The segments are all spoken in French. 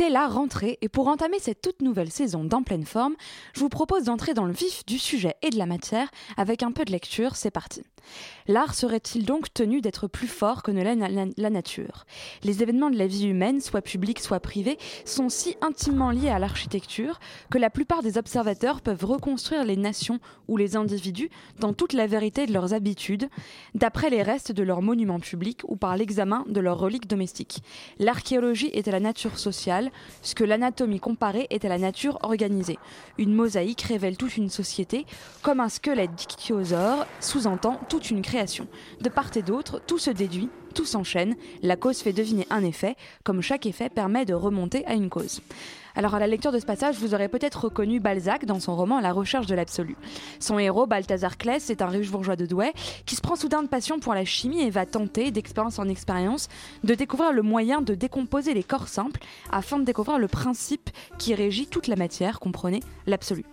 C'est la rentrée et pour entamer cette toute nouvelle saison d'En pleine forme, je vous propose d'entrer dans le vif du sujet et de la matière avec un peu de lecture, c'est parti. L'art serait-il donc tenu d'être plus fort que ne l'est la, la nature? Les événements de la vie humaine, soit publics, soit privés, sont si intimement liés à l'architecture que la plupart des observateurs peuvent reconstruire les nations ou les individus dans toute la vérité de leurs habitudes, d'après les restes de leurs monuments publics ou par l'examen de leurs reliques domestiques. L'archéologie est à la nature sociale, ce que l'anatomie comparée est à la nature organisée. Une mosaïque révèle toute une société, comme un squelette d'ichthyosaure sous-entend toute une création. De part et d'autre, tout se déduit, tout s'enchaîne, la cause fait deviner un effet, comme chaque effet permet de remonter à une cause. Alors à la lecture de ce passage, vous aurez peut-être reconnu Balzac dans son roman La recherche de l'absolu. Son héros, Balthazar Claes, est un riche bourgeois de Douai qui se prend soudain de passion pour la chimie et va tenter, d'expérience en expérience, de découvrir le moyen de décomposer les corps simples afin de découvrir le principe qui régit toute la matière, comprenez, l'absolu.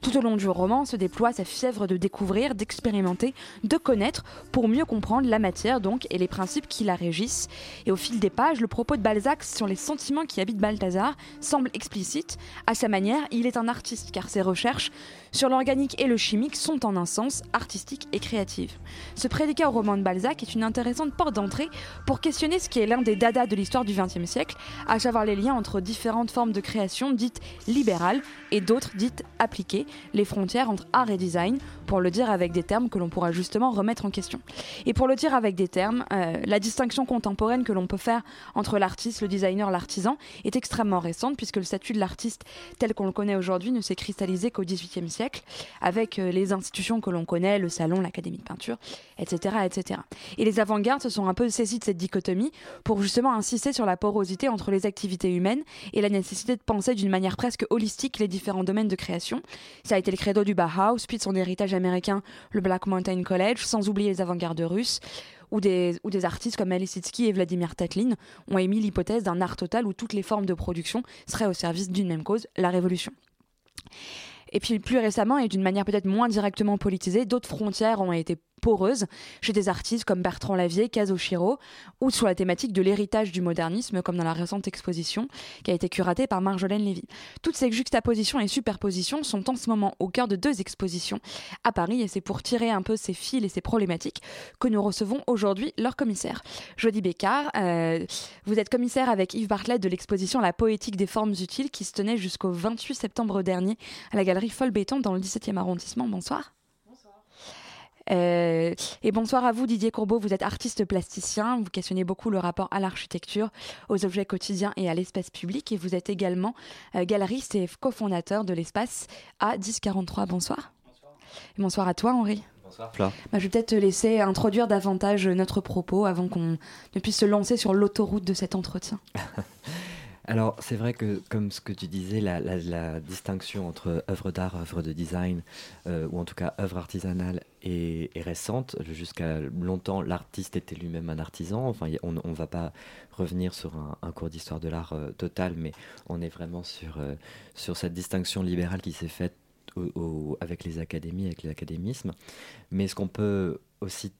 Tout au long du roman se déploie sa fièvre de découvrir, d'expérimenter, de connaître pour mieux comprendre la matière donc et les principes qui la régissent. Et au fil des pages, le propos de Balzac sur les sentiments qui habitent Balthazar semble explicite. À sa manière, il est un artiste car ses recherches sur l'organique et le chimique sont en un sens artistique et créative. Ce prédicat au roman de Balzac est une intéressante porte d'entrée pour questionner ce qui est l'un des dadas de l'histoire du XXe siècle, à savoir les liens entre différentes formes de création dites libérales et d'autres dites appliquées, les frontières entre art et design, pour le dire avec des termes que l'on pourra justement remettre en question. Et pour le dire avec des termes, euh, la distinction contemporaine que l'on peut faire entre l'artiste, le designer, l'artisan est extrêmement récente puisque le statut de l'artiste tel qu'on le connaît aujourd'hui ne s'est cristallisé qu'au XVIIIe siècle avec euh, les institutions que l'on connaît, le salon, l'académie de peinture, etc., etc. Et les avant-gardes se sont un peu saisies de cette dichotomie pour justement insister sur la porosité entre les activités humaines et la nécessité de penser d'une manière presque holistique les différents domaines de création. Ça a été le credo du Bauhaus, puis de son héritage américain, le Black Mountain College, sans oublier les avant-gardes russes. Ou des, artistes comme Alice Sitsky et Vladimir Tatlin ont émis l'hypothèse d'un art total où toutes les formes de production seraient au service d'une même cause, la révolution. Et puis plus récemment, et d'une manière peut-être moins directement politisée, d'autres frontières ont été poreuses chez des artistes comme Bertrand Lavier, Kazushiro, ou sur la thématique de l'héritage du modernisme, comme dans la récente exposition qui a été curatée par Marjolaine Lévy. Toutes ces juxtapositions et superpositions sont en ce moment au cœur de deux expositions à Paris, et c'est pour tirer un peu ces fils et ces problématiques que nous recevons aujourd'hui leur commissaire. Jody Bécard, euh, vous êtes commissaire avec Yves Bartlett de l'exposition La poétique des formes utiles qui se tenait jusqu'au 28 septembre dernier à la galerie Folbéton dans le 17e arrondissement. Bonsoir. Euh, et bonsoir à vous Didier Courbeau, vous êtes artiste plasticien, vous questionnez beaucoup le rapport à l'architecture, aux objets quotidiens et à l'espace public et vous êtes également euh, galeriste et cofondateur de l'espace A1043. Bonsoir. Bonsoir. Et bonsoir à toi Henri. Bonsoir. Bah, je vais peut-être te laisser introduire davantage notre propos avant qu'on ne puisse se lancer sur l'autoroute de cet entretien. Alors, c'est vrai que, comme ce que tu disais, la, distinction entre œuvre d'art, œuvre de design, euh, ou en tout cas œuvre artisanale, est, récente. Jusqu'à longtemps, l'artiste était lui-même un artisan. Enfin, on ne va pas revenir sur un, cours d'histoire de l'art euh, total, mais on est vraiment sur, euh, sur cette distinction libérale qui s'est faite avec les académies, avec l'académisme. Mais ce qu'on peut aussi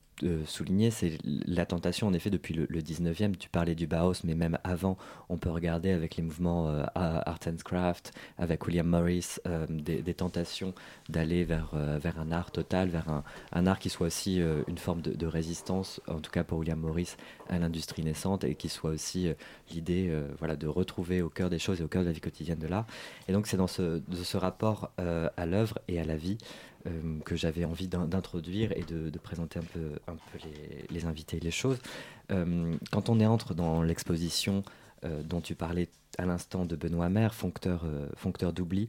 souligner, c'est la tentation, en effet, depuis le, le, 19e. Tu parlais du Bauhaus, mais même avant, on peut regarder avec les mouvements euh, Art and Craft, avec William Morris, euh, des, tentations d'aller vers, euh, vers un art total, vers un, art qui soit aussi euh, une forme de, résistance, en tout cas pour William Morris, à l'industrie naissante, et qui soit aussi euh, l'idée voilà, de retrouver au cœur des choses et au cœur de la vie quotidienne de l'art. Et donc, c'est dans ce, rapport à l'œuvre et à la vie euh, que j'avais envie d'introduire et de, de, présenter un peu, un peu les, les, invités et les choses. Euh, quand on entre dans l'exposition euh, dont tu parlais à l'instant de Benoît Maire, foncteur, foncteur d'oubli,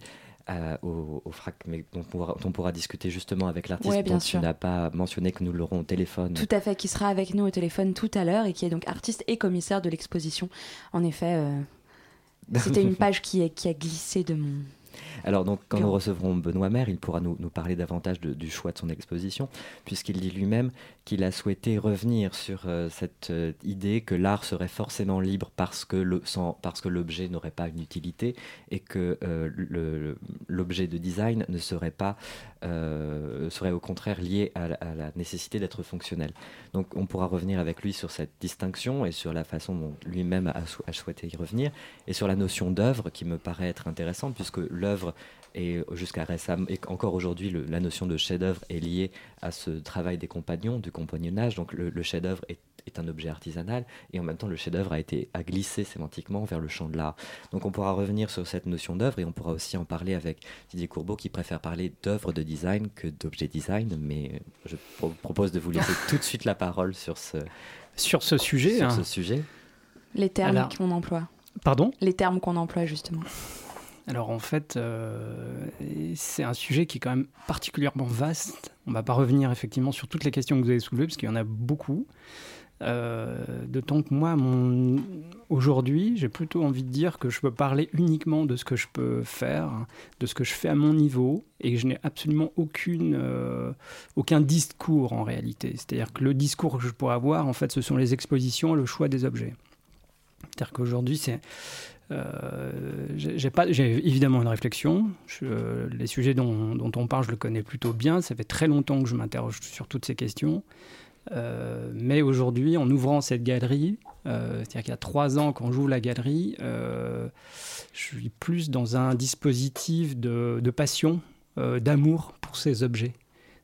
au, FRAC, mais dont on, pourra, on pourra discuter justement avec l'artiste Ouais, bien dont sûr. tu n'as pas mentionné que nous l'aurons au téléphone. Tout à fait, qui sera avec nous au téléphone tout à l'heure et qui est donc artiste et commissaire de l'exposition. En effet, euh, c'était une page qui, est- qui a glissé de mon. Alors donc quand nous recevrons Benoît Maire, il pourra nous, nous parler davantage de- du choix de son exposition, puisqu'il dit lui-même qu'il a souhaité revenir sur euh, cette euh, idée que l'art serait forcément libre parce que parce que l'objet n'aurait pas une utilité et que euh, l'objet de design ne serait pas serait au contraire lié à, la- nécessité d'être fonctionnel. Donc on pourra revenir avec lui sur cette distinction et sur la façon dont lui-même a, a souhaité y revenir et sur la notion d'œuvre qui me paraît être intéressante puisque l'œuvre est jusqu'à récemment et encore aujourd'hui le- la notion de chef-d'œuvre est liée à ce travail des compagnons, du compagnonnage. Donc le, le chef-d'œuvre est, est un objet artisanal et en même temps le chef-d'œuvre a été a glissé sémantiquement vers le champ de l'art. Donc on pourra revenir sur cette notion d'œuvre et on pourra aussi en parler avec Didier Courbeau qui préfère parler d'œuvre de design que d'objet design. Mais je pro- propose de vous laisser tout de suite la parole sur ce, Sur ce sujet, sur hein, ce sujet. Les termes qu'on emploie. pardon? Les termes qu'on emploie, justement. Alors en fait, euh, c'est un sujet qui est quand même particulièrement vaste. On ne va pas revenir effectivement sur toutes les questions que vous avez soulevées, parce qu'il y en a beaucoup. Euh, D'autant que moi, aujourd'hui, j'ai plutôt envie de dire que je peux parler uniquement de ce que je peux faire, de ce que je fais à mon niveau, et que je n'ai absolument aucune, euh, aucun discours en réalité. C'est-à-dire que le discours que je pourrais avoir, en fait, ce sont les expositions et le choix des objets. C'est-à-dire qu'aujourd'hui, c'est j'ai j'ai j'ai évidemment une réflexion. Euh, les sujets dont, dont on parle, je le connais plutôt bien. Ça fait très longtemps que je m'interroge sur toutes ces questions. Euh, mais aujourd'hui, en ouvrant cette galerie, euh, c'est-à-dire qu'il y a trois ans, quand j'ouvre la galerie, euh, je suis plus dans un dispositif de, passion, euh, d'amour pour ces objets.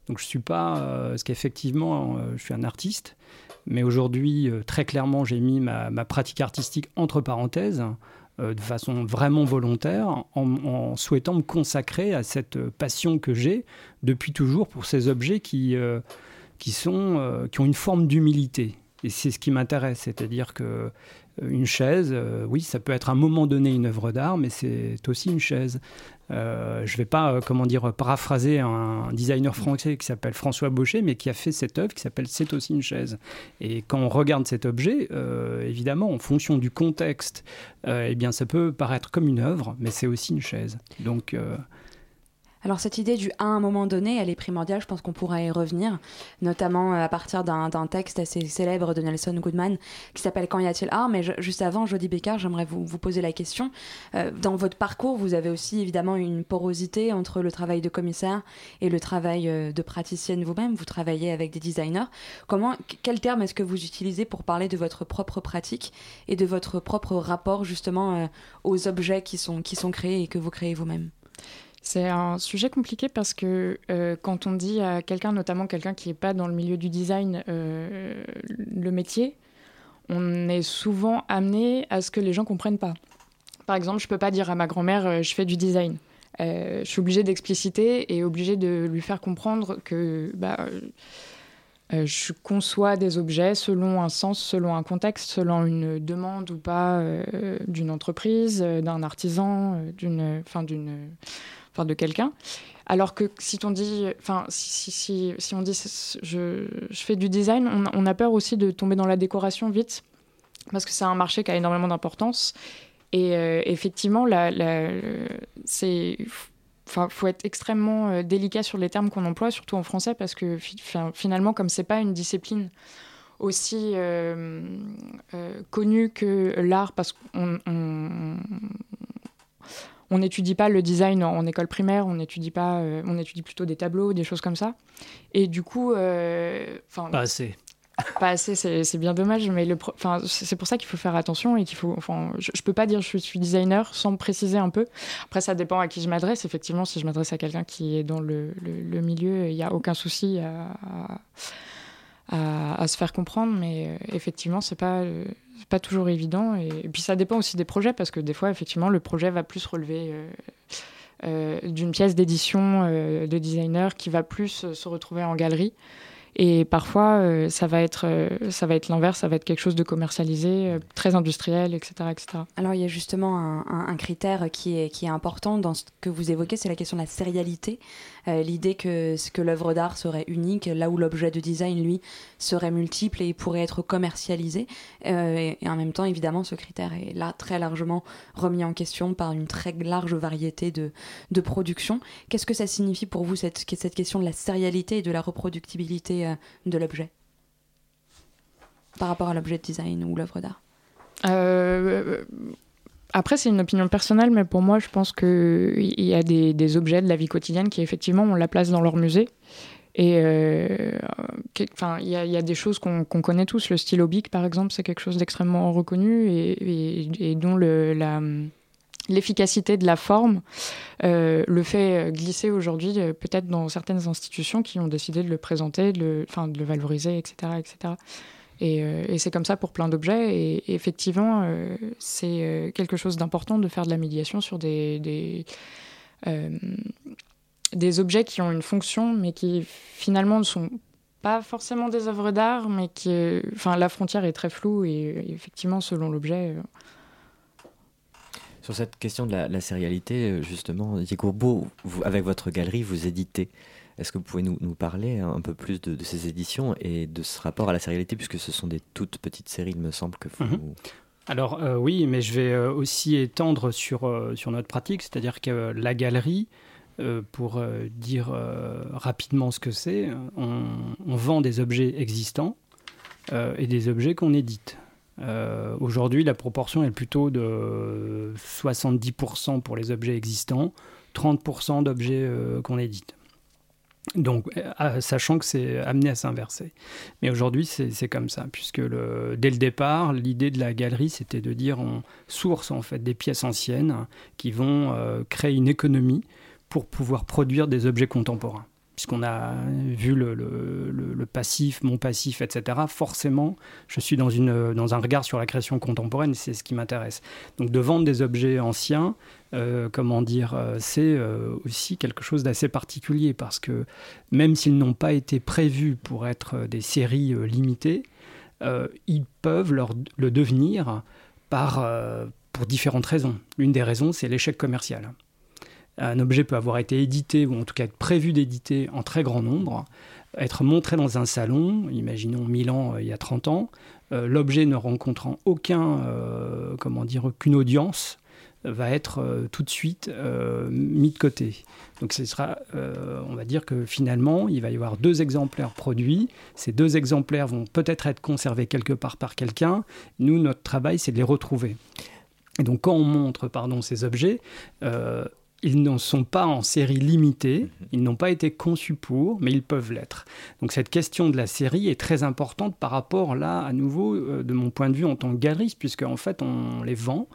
Donc je suis pas, euh, parce qu'effectivement, euh, je suis un artiste, mais aujourd'hui, euh, très clairement, j'ai mis ma, pratique artistique entre parenthèses euh, de façon vraiment volontaire, en, souhaitant me consacrer à cette euh, passion que j'ai depuis toujours pour ces objets qui, euh, qui, sont, euh, qui ont une forme d'humilité. Et c'est ce qui m'intéresse, c'est-à-dire que euh, une chaise, euh, oui, ça peut être à un moment donné une œuvre d'art, mais c'est aussi une chaise. Euh, je ne vais pas, euh, comment dire, paraphraser un designer français qui s'appelle François Baucher, mais qui a fait cette œuvre qui s'appelle C'est aussi une chaise. Et quand on regarde cet objet, euh, évidemment, en fonction du contexte, eh bien, ça peut paraître comme une œuvre, mais c'est aussi une chaise. Donc, Alors cette idée du à un moment donné, elle est primordiale, je pense qu'on pourra y revenir, notamment euh, à partir d'un texte assez célèbre de Nelson Goodman qui s'appelle Quand y a-t-il art? Mais juste avant, Jody Bécard, j'aimerais vous, poser la question. Euh, dans votre parcours, vous avez aussi évidemment une porosité entre le travail de commissaire et le travail euh, de praticienne vous-même. Vous travaillez avec des designers. Comment, quel terme est-ce que vous utilisez pour parler de votre propre pratique et de votre propre rapport justement aux objets qui sont, qui sont créés et que vous créez vous-même? C'est un sujet compliqué parce que euh, quand on dit à quelqu'un, notamment quelqu'un qui n'est pas dans le milieu du design, euh, le métier, on est souvent amené à ce que les gens comprennent pas. Par exemple, je peux pas dire à ma grand-mère euh, je fais du design. Euh, je suis obligée d'expliciter et obligée de lui faire comprendre que bah, je conçois des objets selon un sens, selon un contexte, selon une demande ou pas d'une entreprise, d'un artisan, d'une, enfin de quelqu'un. Alors que si on dit, enfin si, si, si, on dit je, je fais du design, on, a peur aussi de tomber dans la décoration vite parce que c'est un marché qui a énormément d'importance. Et euh, effectivement, la, c'est Enfin, faut être extrêmement euh, délicat sur les termes qu'on emploie, surtout en français, parce que fi- fin- finalement, comme c'est pas une discipline aussi euh, connue que l'art, parce qu'on on, on n'étudie pas le design en, en école primaire, on n'étudie pas, euh, on étudie plutôt des tableaux, des choses comme ça. Et du coup, euh, enfin, pas assez. pas assez, c'est bien dommage, mais le pro- enfin, c'est pour ça qu'il faut faire attention et qu'il faut. Enfin, je, je peux pas dire je suis designer sans préciser un peu. Après, ça dépend à qui je m'adresse. Effectivement, si je m'adresse à quelqu'un qui est dans le, le- le milieu, il n'y a aucun souci à, à- à se faire comprendre, mais euh, effectivement, c'est pas. euh, pas toujours évident et, puis ça dépend aussi des projets parce que des fois effectivement le projet va plus relever euh, d'une pièce d'édition de designer qui va plus se retrouver en galerie Et parfois, ça va être, ça va être l'inverse, ça va être quelque chose de commercialisé, très industriel, etc., etc. Alors il y a justement un, un, critère qui est, qui est important dans ce que vous évoquez, c'est la question de la sérialité. Euh, L'idée que, que l'œuvre d'art serait unique, là où l'objet de design, lui, serait multiple et pourrait être commercialisé. Euh, et, en même temps, évidemment, ce critère est là très largement remis en question par une très large variété de, de productions. Qu'est-ce que ça signifie pour vous, cette, cette question de la sérialité et de la reproductibilité euh, de l'objet? Par rapport à l'objet de design ou l'œuvre d'art? Après, c'est une opinion personnelle, mais pour moi, je pense qu'il y a des, objets de la vie quotidienne qui, effectivement, ont la place dans leur musée. Et euh, il y, a des choses qu'on qu connaît tous. Le stylo bic, par exemple, c'est quelque chose d'extrêmement reconnu et, dont l'efficacité de la forme euh, le fait glisser aujourd'hui euh, peut-être dans certaines institutions qui ont décidé de le présenter, de le, de le valoriser, etc. etc. Et, euh, et c'est comme ça pour plein d'objets. Et, effectivement, euh, c'est quelque chose d'important de faire de la médiation sur des, des, euh, objets qui ont une fonction, mais qui finalement ne sont pas forcément des œuvres d'art, mais qui, la frontière est très floue et, effectivement, selon l'objet. Sur cette question de la, la sérialité, justement, Didier Courbeau, vous, avec votre galerie, vous éditez. Est-ce que vous pouvez nous, nous, parler un peu plus de, ces éditions et de ce rapport à la sérialité, puisque ce sont des toutes petites séries, il me semble que vous... -hmm. Alors euh, oui, mais je vais euh, aussi étendre sur, euh, sur notre pratique, c'est-à-dire que la galerie, pour dire rapidement ce que c'est, on, on, vend des objets existants et des objets qu'on édite. Aujourd'hui, la proportion est plutôt de 70% pour les objets existants, 30% d'objets qu'on édite. Donc, euh, sachant que c'est amené à s'inverser. Mais aujourd'hui, c'est comme ça, puisque dès le départ, l'idée de la galerie, c'était de dire on source en fait des pièces anciennes qui vont euh, créer une économie pour pouvoir produire des objets contemporains puisqu'on a vu le, passif, mon passif, etc., forcément, je suis dans un regard sur la création contemporaine, c'est ce qui m'intéresse. Donc de vendre des objets anciens, euh, comment dire, euh, c'est euh, aussi quelque chose d'assez particulier, parce que même s'ils n'ont pas été prévus pour être des séries limitées, ils peuvent le devenir pour différentes raisons. L'une des raisons, c'est l'échec commercial un objet peut avoir été édité ou en tout cas être prévu d'éditer en très grand nombre, être montré dans un salon, imaginons Milan il y a 30 ans, l'objet ne rencontrant aucun, comment dire, aucune audience, va être euh, tout de suite euh, mis de côté. Donc ce sera, euh, on va dire que finalement, il va y avoir deux exemplaires produits. Ces deux exemplaires vont peut-être être conservés quelque part par quelqu'un. Nous, notre travail, c'est de les retrouver. Et donc quand on montre pardon, ces objets, ils ne sont pas en série limitée, ils n'ont pas été conçus pour, mais ils peuvent l'être. Donc cette question de la série est très importante par rapport là, à nouveau, euh, de mon point de vue en tant que galeriste, puisque en fait on les vend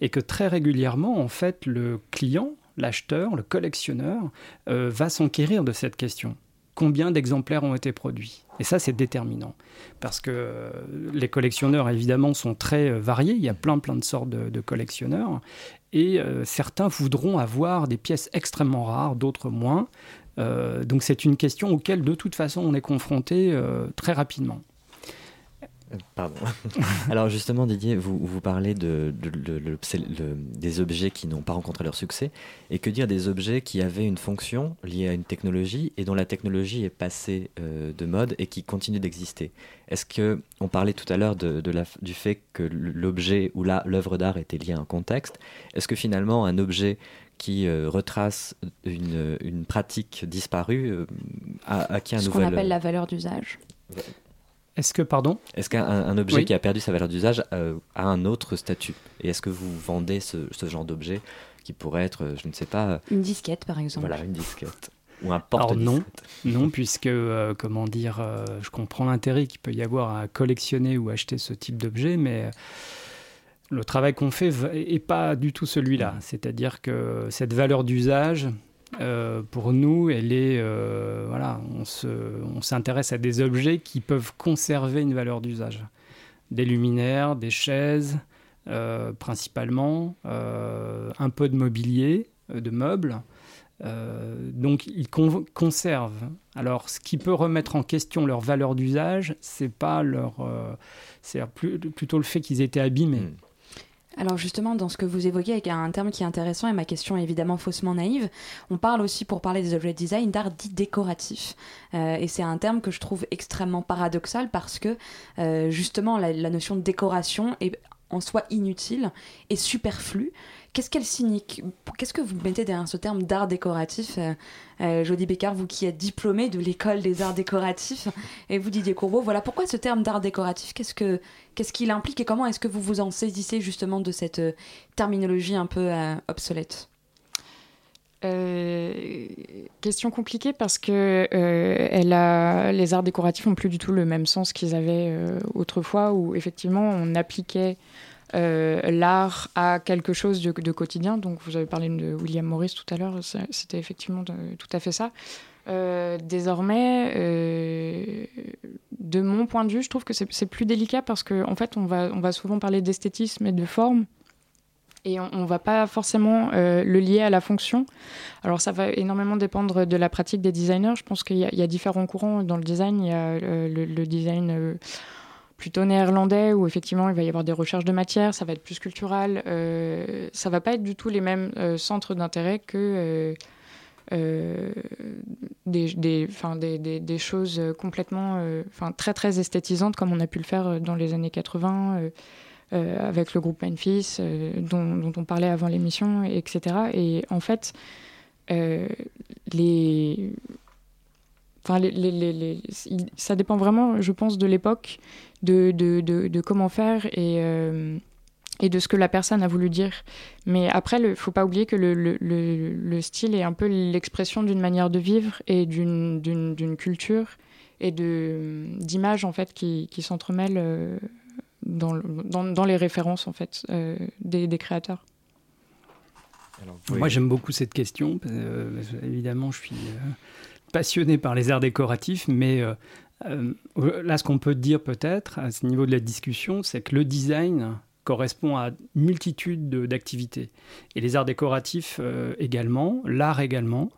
et que très régulièrement, en fait, le client, l'acheteur, le collectionneur, euh, va s'enquérir de cette question combien d'exemplaires ont été produits. Et ça, c'est déterminant. Parce que euh, les collectionneurs, évidemment, sont très euh, variés. Il y a plein, plein de sortes de, collectionneurs. Et euh, certains voudront avoir des pièces extrêmement rares, d'autres moins. Donc c'est une question auquel, de toute façon, on est confronté très rapidement. Pardon. Alors justement, Didier, vous, vous parlez de, de, de, de, de des objets qui n'ont pas rencontré leur succès. Et que dire des objets qui avaient une fonction liée à une technologie et dont la technologie est passée euh, de mode et qui continue d'exister? Est-ce que on parlait tout à l'heure de, de la, du fait que l'objet ou l'œuvre d'art était liée à un contexte Est-ce que finalement un objet qui euh, retrace une, une, pratique disparue euh, a acquis un nouvel... Ce qu'on appelle la valeur d'usage. Est-ce que, pardon Est-ce qu'un un objet oui. qui a perdu sa valeur d'usage euh, a un autre statut Et est-ce que vous vendez ce, ce genre d'objet qui pourrait être, je ne sais pas... Une disquette, par exemple. Voilà, une disquette. Ou un porte non, non, puisque, euh, comment dire, euh, je comprends l'intérêt qu'il peut y avoir à collectionner ou acheter ce type d'objet, mais le travail qu'on fait n'est pas du tout celui-là. C'est-à-dire que cette valeur d'usage, euh, pour nous, elle est euh, voilà, on se, on s'intéresse à des objets qui peuvent conserver une valeur d'usage, des luminaires, des chaises, euh, principalement, un peu de mobilier, de meubles, donc ils conservent. Alors, ce qui peut remettre en question leur valeur d'usage, c'est pas leur, c'est plutôt le fait qu'ils étaient abîmés. Hmm. Alors justement, dans ce que vous évoquez, il y a un terme qui est intéressant et ma question est évidemment faussement naïve. On parle aussi, pour parler des objets de design, d'art dit décoratif. Euh, et c'est un terme que je trouve extrêmement paradoxal parce que euh, justement la, la, notion de décoration est en soi inutile et superflue. Qu'est-ce qu'elle Qu'est-ce que vous mettez derrière ce terme d'art décoratif euh, euh Jody Bécard, vous qui êtes diplômée de l'école des arts décoratifs, et vous Didier Courbeau, voilà pourquoi ce terme d'art décoratif Qu'est-ce que qu'est-ce qu'il implique et comment est-ce que vous vous en saisissez justement de cette euh, terminologie un peu euh, obsolète? Question compliquée parce que les arts décoratifs n'ont plus du tout le même sens qu'ils avaient autrefois où effectivement on appliquait l'art a quelque chose de, quotidien. Donc, vous avez parlé de William Morris tout à l'heure, c'était effectivement tout à fait ça. Euh, désormais, euh, de mon point de vue, je trouve que c'est plus délicat parce qu'en en fait, on va, on va souvent parler d'esthétisme et de forme. Et on ne va pas forcément le lier à la fonction. Alors ça va énormément dépendre de la pratique des designers. Je pense qu'il y, a différents courants dans le design. Il y a le design plutôt néerlandais où effectivement il va y avoir des recherches de matière, ça va être plus culturel, euh, ça va pas être du tout les mêmes euh, centres d'intérêt que euh, euh, des, choses complètement enfin très très esthétisantes comme on a pu le faire dans les années 80 avec le groupe Memphis dont, on parlait avant l'émission, etc. Et en fait, les Enfin, les, les, ça dépend vraiment, je pense, de l'époque, de, de, de, comment faire et, euh, et de ce que la personne a voulu dire. Mais après, il ne faut pas oublier que le, le, le, style est un peu l'expression d'une manière de vivre et d'une culture et d'images en fait qui, qui s'entremêlent euh, dans, dans, dans, les références en fait euh, des, des, créateurs. Moi, j'aime beaucoup cette question. évidemment, je suis passionné par les arts décoratifs, mais euh, euh, là, ce qu'on peut dire peut-être à ce niveau de la discussion, c'est que le design correspond à une multitude d'activités. Et les arts décoratifs euh, également, l'art également.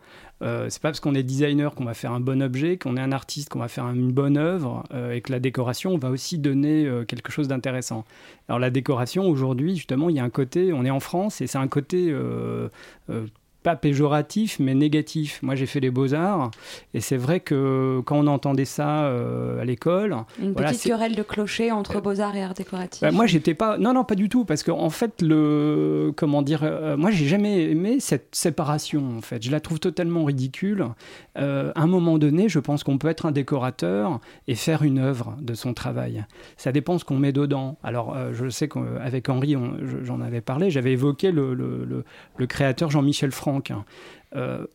Euh, c'est pas parce qu'on est designer qu'on va faire un bon objet, qu'on est un artiste qu'on va faire une bonne œuvre, et que la décoration va aussi donner quelque chose d'intéressant. Alors la décoration aujourd'hui, justement, il y a un côté, on est en France, et c'est un côté pas péjoratif, mais négatif. Moi, j'ai fait les beaux-arts, et c'est vrai que quand on entendait ça euh, à l'école... Une petite querelle de clocher entre beaux-arts et arts décoratifs. Bah, moi, j'étais pas... Non, non, pas du tout, parce qu'en en fait, le... Comment dire euh, Moi, j'ai jamais aimé cette séparation, en fait. Je la trouve totalement ridicule. Euh, à un moment donné, je pense qu'on peut être un décorateur et faire une œuvre de son travail. Ça dépend ce qu'on met dedans. Alors, je sais qu'avec Henri, j'en avais parlé, j'avais évoqué le, le, le créateur Jean-Michel Franck, Hein. Euh,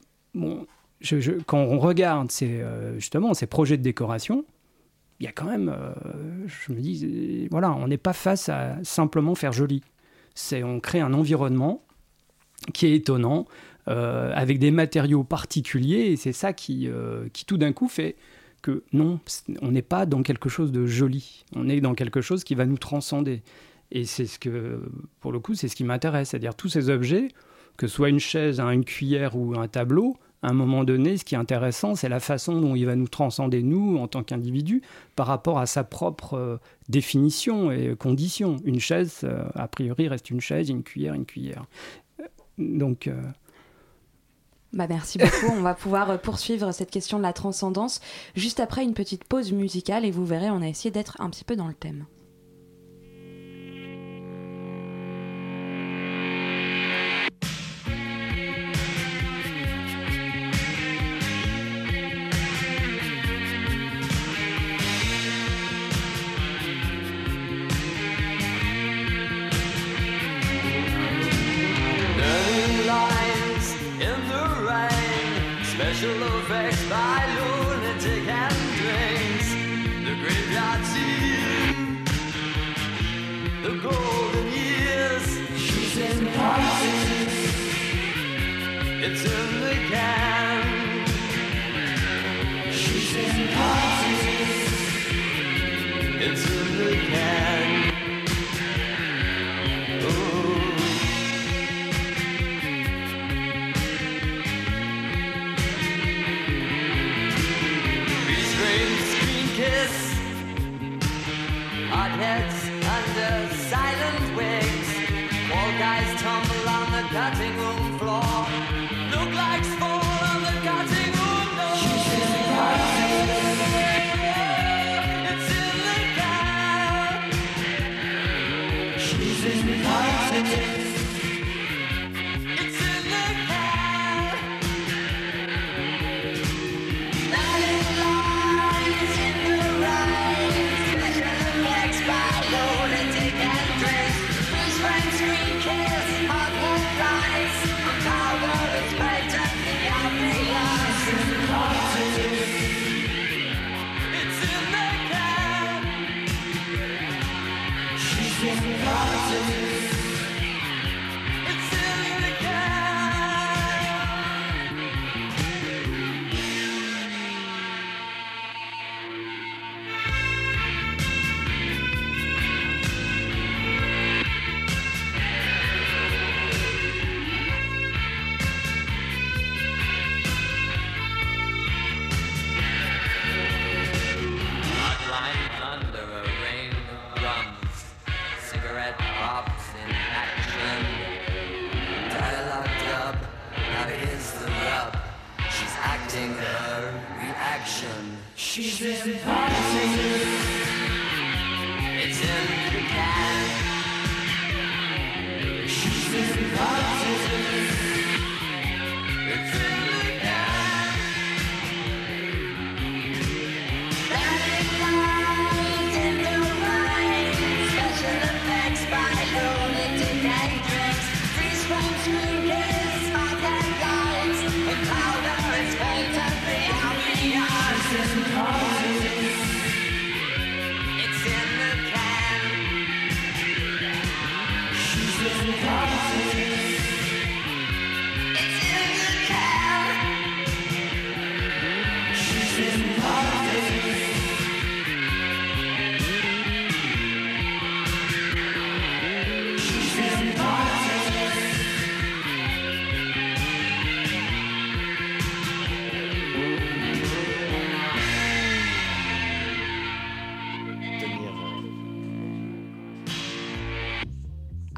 quand on regarde ces, euh, justement ces projets de décoration, il y a quand même, euh, je me dis, voilà, on n'est pas face à simplement faire joli. C'est on crée un environnement qui est étonnant, avec des matériaux particuliers, et c'est ça qui, qui tout d'un coup fait que non, on n'est pas dans quelque chose de joli, on est dans quelque chose qui va nous transcender. Et c'est ce que, pour le coup, c'est ce qui m'intéresse, c'est-à-dire tous ces objets, que soit une chaise, une cuillère ou un tableau, à un moment donné, ce qui est intéressant, c'est la façon dont il va nous transcender, nous, en tant qu'individus, par rapport à sa propre euh, définition et condition. Une chaise, euh, a priori, reste une chaise, une cuillère, une cuillère. Donc. Euh, bah merci beaucoup. On va pouvoir poursuivre cette question de la transcendance juste après une petite pause musicale et vous verrez, on a essayé d'être un petit peu dans le thème.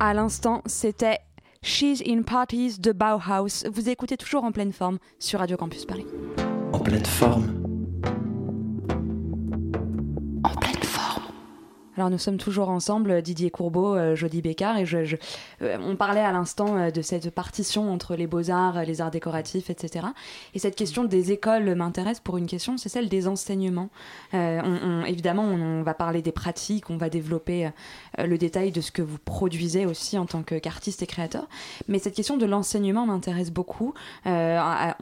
À l'instant, c'était She's in Parties de Bauhaus. Vous écoutez toujours en pleine forme sur Radio Campus Paris. En pleine forme. Alors nous sommes toujours ensemble, Didier Courbeau, euh, Jody Bécard, et je, euh, on parlait à l'instant euh, de cette partition entre les beaux-arts, les arts décoratifs, etc. Et cette question des écoles m'intéresse pour une question, c'est celle des enseignements. Euh, on- évidemment, on, va parler des pratiques, on va développer euh, le détail de ce que vous produisez aussi en tant qu'artiste et créateur. Mais cette question de l'enseignement m'intéresse beaucoup. Euh,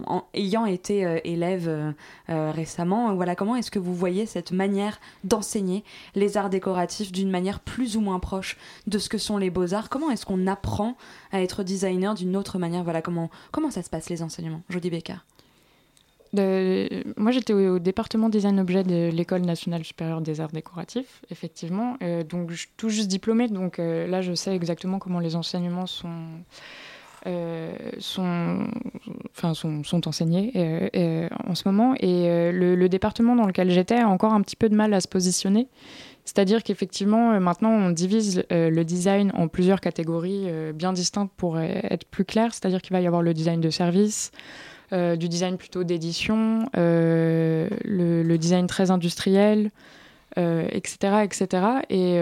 en- ayant été euh, élève euh, euh, récemment, voilà comment est-ce que vous voyez cette manière d'enseigner les arts décoratifs d'une manière plus ou moins proche de ce que sont les beaux-arts Comment est-ce qu'on apprend à être designer d'une autre manière? Voilà comment, comment ça se passe les enseignements? Jody Becker. Moi, j'étais au, département design objet de l'École nationale supérieure des arts décoratifs, effectivement. Euh, donc, tout juste diplômée, donc euh, là, je sais exactement comment les enseignements sont, euh, sont, enfin, sont, sont enseignés en ce moment. Et le département dans lequel j'étais a encore un petit peu de mal à se positionner. C'est-à-dire qu'effectivement, euh, maintenant, on divise euh, le design en plusieurs catégories euh, bien distinctes pour être plus clair. C'est-à-dire qu'il va y avoir le design de service, du design plutôt d'édition, le, design très industriel, etc., etc. Et,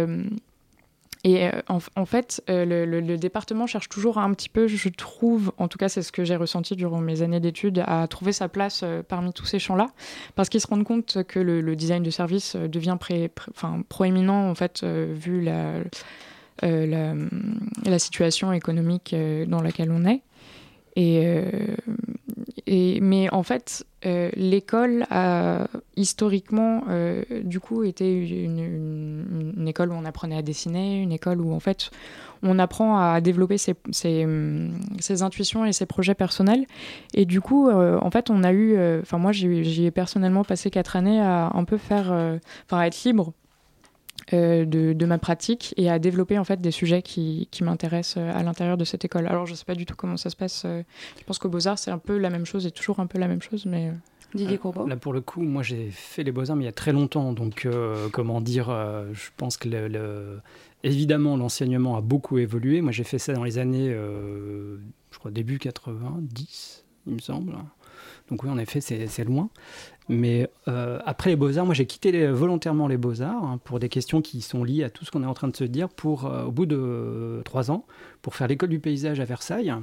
et euh, en, fait, euh, le, département cherche toujours un petit peu, je trouve, en tout cas c'est ce que j'ai ressenti durant mes années d'études, à trouver sa place euh, parmi tous ces champs-là, parce qu'ils se rendent compte que le, design de service devient proéminent, en fait, vu la, euh, la, situation économique dans laquelle on est. Euh, et, mais en fait, euh, l'école a historiquement, euh, du coup, été une, école où on apprenait à dessiner, une école où en fait on apprend à développer ses, hum, intuitions et ses projets personnels. Et du coup, en fait, on a eu, enfin moi, j'y ai personnellement passé quatre années à un peu faire, enfin à être libre euh, de, de ma pratique et à développer en fait des sujets qui, qui m'intéressent euh, à l'intérieur de cette école. Alors je sais pas du tout comment ça se passe. euh, Je pense qu'au Beaux-Arts c'est un peu la même chose et toujours un peu la même chose, mais Didier Courbeau Là, pour le coup, moi, j'ai fait les Beaux-Arts, mais il y a très longtemps. Donc, euh, comment dire, euh, je pense que, le, le- évidemment, l'enseignement a beaucoup évolué. Moi, j'ai fait ça dans les années, euh, je crois, début 90, il me semble. Donc, oui, en effet, c'est loin. Mais euh, après les Beaux-Arts, moi, j'ai quitté volontairement les Beaux-Arts hein, pour des questions qui sont liées à tout ce qu'on est en train de se dire pour, euh, au bout de euh, trois ans, pour faire l'école du paysage à Versailles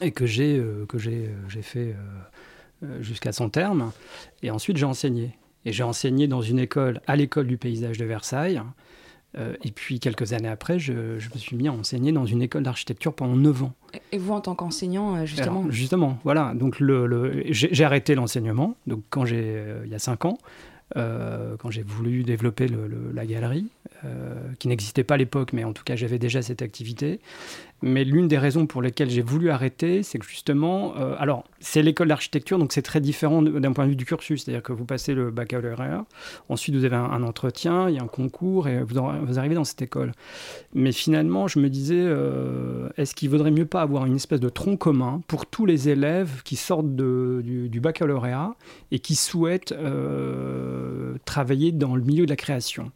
et que j'ai fait jusqu'à son terme. Et ensuite, j'ai enseigné. Et j'ai enseigné dans une école, à l'école du paysage de Versailles. Euh, et puis, quelques années après, je, je me suis mis à enseigner dans une école d'architecture pendant 9 ans. Et vous, en tant qu'enseignant, euh, justement Alors, justement, voilà. Donc, le, le- j'ai arrêté l'enseignement. Donc, quand j'ai, euh, il y a 5 ans, euh, quand j'ai voulu développer le- le- la galerie, euh, qui n'existait pas à l'époque, mais en tout cas, j'avais déjà cette activité. Mais l'une des raisons pour lesquelles j'ai voulu arrêter, c'est que justement, euh, alors, c'est l'école d'architecture, donc c'est très différent d'un point de vue du cursus. C'est-à-dire que vous passez le baccalauréat, ensuite vous avez un, entretien, il y a un concours, et vous, arrivez dans cette école. Mais finalement, je me disais, euh, est-ce qu'il vaudrait mieux pas avoir une espèce de tronc commun pour tous les élèves qui sortent du, baccalauréat et qui souhaitent euh, travailler dans le milieu de la création?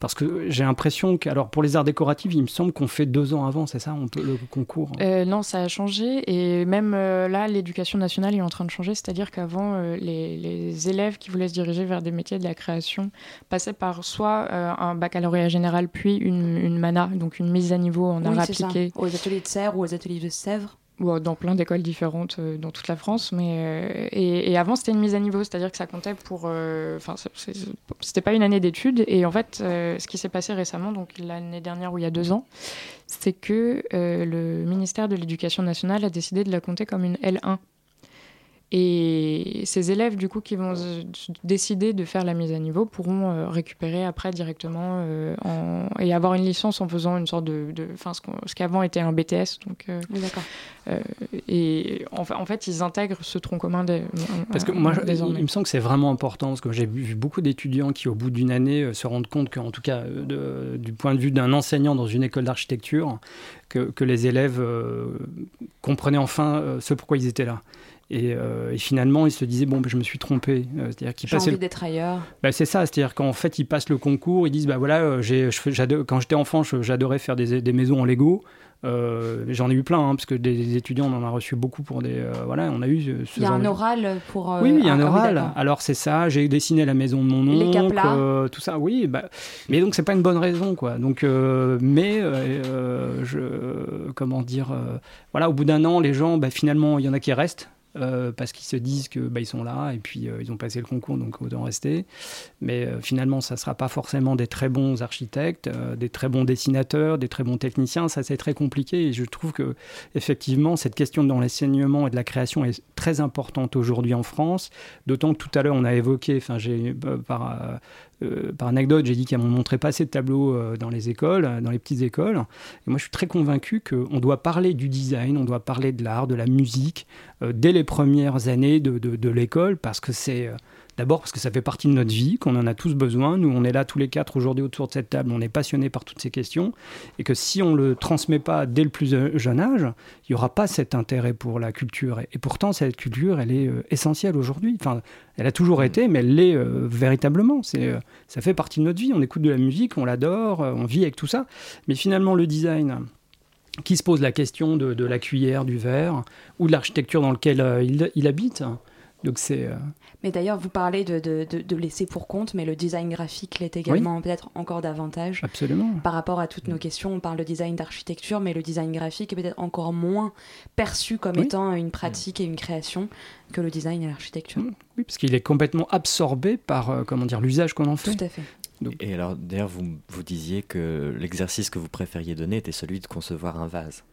Parce que j'ai l'impression que, alors pour les arts décoratifs, il me semble qu'on fait deux ans avant, c'est ça, le concours Euh, non, ça a changé et même euh, là, l'éducation nationale est en train de changer, c'est-à-dire qu'avant, euh, les, les élèves qui voulaient se diriger vers des métiers de la création passaient par soit euh, un baccalauréat général, puis une, une MANA, donc une mise à niveau en Oui, art c'est ça. appliqué, Aux ateliers de Serre ou aux ateliers de Sèvres. Euh, dans plein d'écoles différentes euh, dans toute la France. Mais, euh, et, avant, c'était une mise à niveau, c'est-à-dire que ça comptait pour. Enfin, c'était pas une année d'études. Et en fait, ce qui s'est passé récemment, donc l'année dernière ou il y a deux ans, c'est que le ministère de l'Éducation nationale a décidé de la compter comme une L1. Et ces élèves, du coup, qui vont décider de faire la mise à niveau pourront euh, récupérer après directement euh, en- et avoir une licence en faisant une sorte de. de- Enfin, ce, qu'avant était un BTS. Donc, euh, Oui, euh, et en, fa- en fait, ils intègrent ce tronc commun des, Parce que moi, il, désormais. il me semble que c'est vraiment important, parce que j'ai vu beaucoup d'étudiants qui, au bout d'une année, euh, se rendent compte qu'en tout cas, euh, de- du point de vue d'un enseignant dans une école d'architecture, que, que les élèves euh, comprenaient enfin euh, ce pourquoi ils étaient là. Et, euh, et finalement, ils se disaient, bon, ben, je me suis trompé. Euh, C'est-à-dire envie le d'être ailleurs. bah, c'est ça, c'est-à-dire qu'en fait, ils passent le concours, ils disent bah voilà, euh, j'ai, quand j'étais enfant, j'adorais faire des, des maisons en Lego. Euh, j'en ai eu plein, hein, parce que des, des étudiants, on en a reçu beaucoup pour des. euh, voilà, on a eu ce Il y a genre un de- oral pour. oui, oui, il y a un ah, oral. Alors c'est ça, j'ai dessiné la maison de mon Les oncle, caplas. euh, tout ça. Oui, bah, mais donc c'est pas une bonne raison, quoi. Donc, mais je, comment dire, voilà, au bout d'un an, les gens, bah, finalement, il y en a qui restent. Euh, parce qu'ils se disent que bah, ils sont là et puis euh, ils ont passé le concours donc autant rester. Mais euh, finalement ça sera pas forcément des très bons architectes des très bons dessinateurs des très bons techniciens. Ça c'est très compliqué et je trouve que effectivement cette question dans l'enseignement et de la création est très importante aujourd'hui en France. D'autant que tout à l'heure on a évoqué enfin j'ai par euh, par anecdote, j'ai dit qu'on ne montrait pas assez de tableaux euh, dans les écoles, euh, dans les petites écoles. Et moi, je suis très convaincu qu'on doit parler du design, on doit parler de l'art, de la musique, dès les premières années de- de l'école, parce que c'est... D'abord parce que ça fait partie de notre vie, qu'on en a tous besoin. Nous, on est là tous les quatre aujourd'hui autour de cette table, on est passionnés par toutes ces questions. Et que si on ne le transmet pas dès le plus jeune âge, il n'y aura pas cet intérêt pour la culture. Et, pourtant, cette culture, elle est euh, essentielle aujourd'hui. Enfin, elle a toujours été, mais elle l'est euh, véritablement. C'est, euh, ça fait partie de notre vie. On écoute de la musique, on l'adore, euh, on vit avec tout ça. Mais finalement, le design, qui se pose la question de, de la cuillère, du verre, ou de l'architecture dans laquelle il, il habite. Donc c'est... euh, Mais d'ailleurs, vous parlez de, de, de, de laisser pour compte, mais le design graphique l'est également peut-être encore davantage. absolument. Par rapport à toutes nos questions, on parle de design d'architecture, mais le design graphique est peut-être encore moins perçu comme Oui. étant une pratique et une création que le design et l'architecture. Oui, parce qu'il est complètement absorbé par euh, comment dire l'usage qu'on en fait. Tout à fait. Et alors, d'ailleurs, vous, vous disiez que l'exercice que vous préfériez donner était celui de concevoir un vase.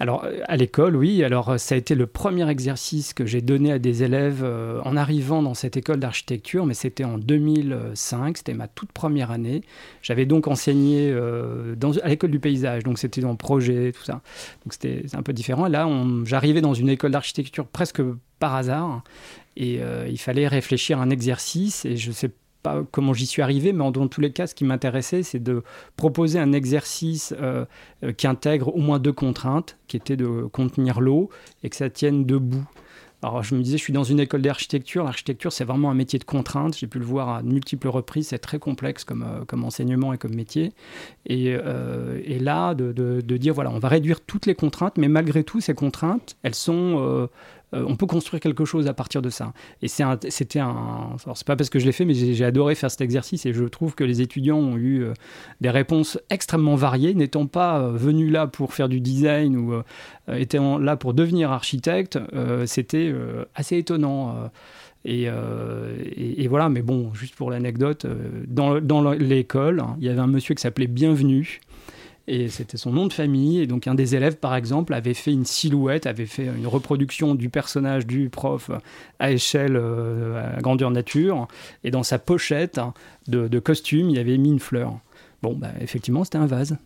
Alors, euh, à l'école, oui. Alors, euh, ça a été le premier exercice que j'ai donné à des élèves euh, en arrivant dans cette école d'architecture, mais c'était en 2005, c'était ma toute première année. J'avais donc enseigné à l'école du paysage, donc c'était dans projet, tout ça. Donc, c'était un peu différent. Là, j'arrivais dans une école d'architecture presque par hasard, et il fallait réfléchir à un exercice, et je sais pas comment j'y suis arrivé, mais en- dans tous les cas, ce qui m'intéressait, c'est de proposer un exercice euh, euh, qui intègre au moins deux contraintes, qui étaient de contenir l'eau et que ça tienne debout. Alors je me disais, je suis dans une école d'architecture. L'architecture, c'est vraiment un métier de contrainte. J'ai pu le voir à multiples reprises. C'est très complexe comme, euh, comme enseignement et comme métier. Et, là, de, de- dire, voilà, on va réduire toutes les contraintes, mais malgré tout, ces contraintes, elles sont... euh, on peut construire quelque chose à partir de ça. Et un- c'était un. Alors, c'est pas parce que je l'ai fait, mais j'ai adoré faire cet exercice et je trouve que les étudiants ont eu euh, des réponses extrêmement variées, n'étant pas euh, venus là pour faire du design ou étant là pour devenir architecte. C'était assez étonnant. et, voilà, mais bon, juste pour l'anecdote, dans, dans l'école, hein, il y avait un monsieur qui s'appelait Bienvenu, et c'était son nom de famille. Et donc, un des élèves, par exemple, avait fait une silhouette, avait fait une reproduction du personnage du prof à échelle, euh, à grandeur nature. Et dans sa pochette de, de costume, il avait mis une fleur. Bon, bah, effectivement, c'était un vase.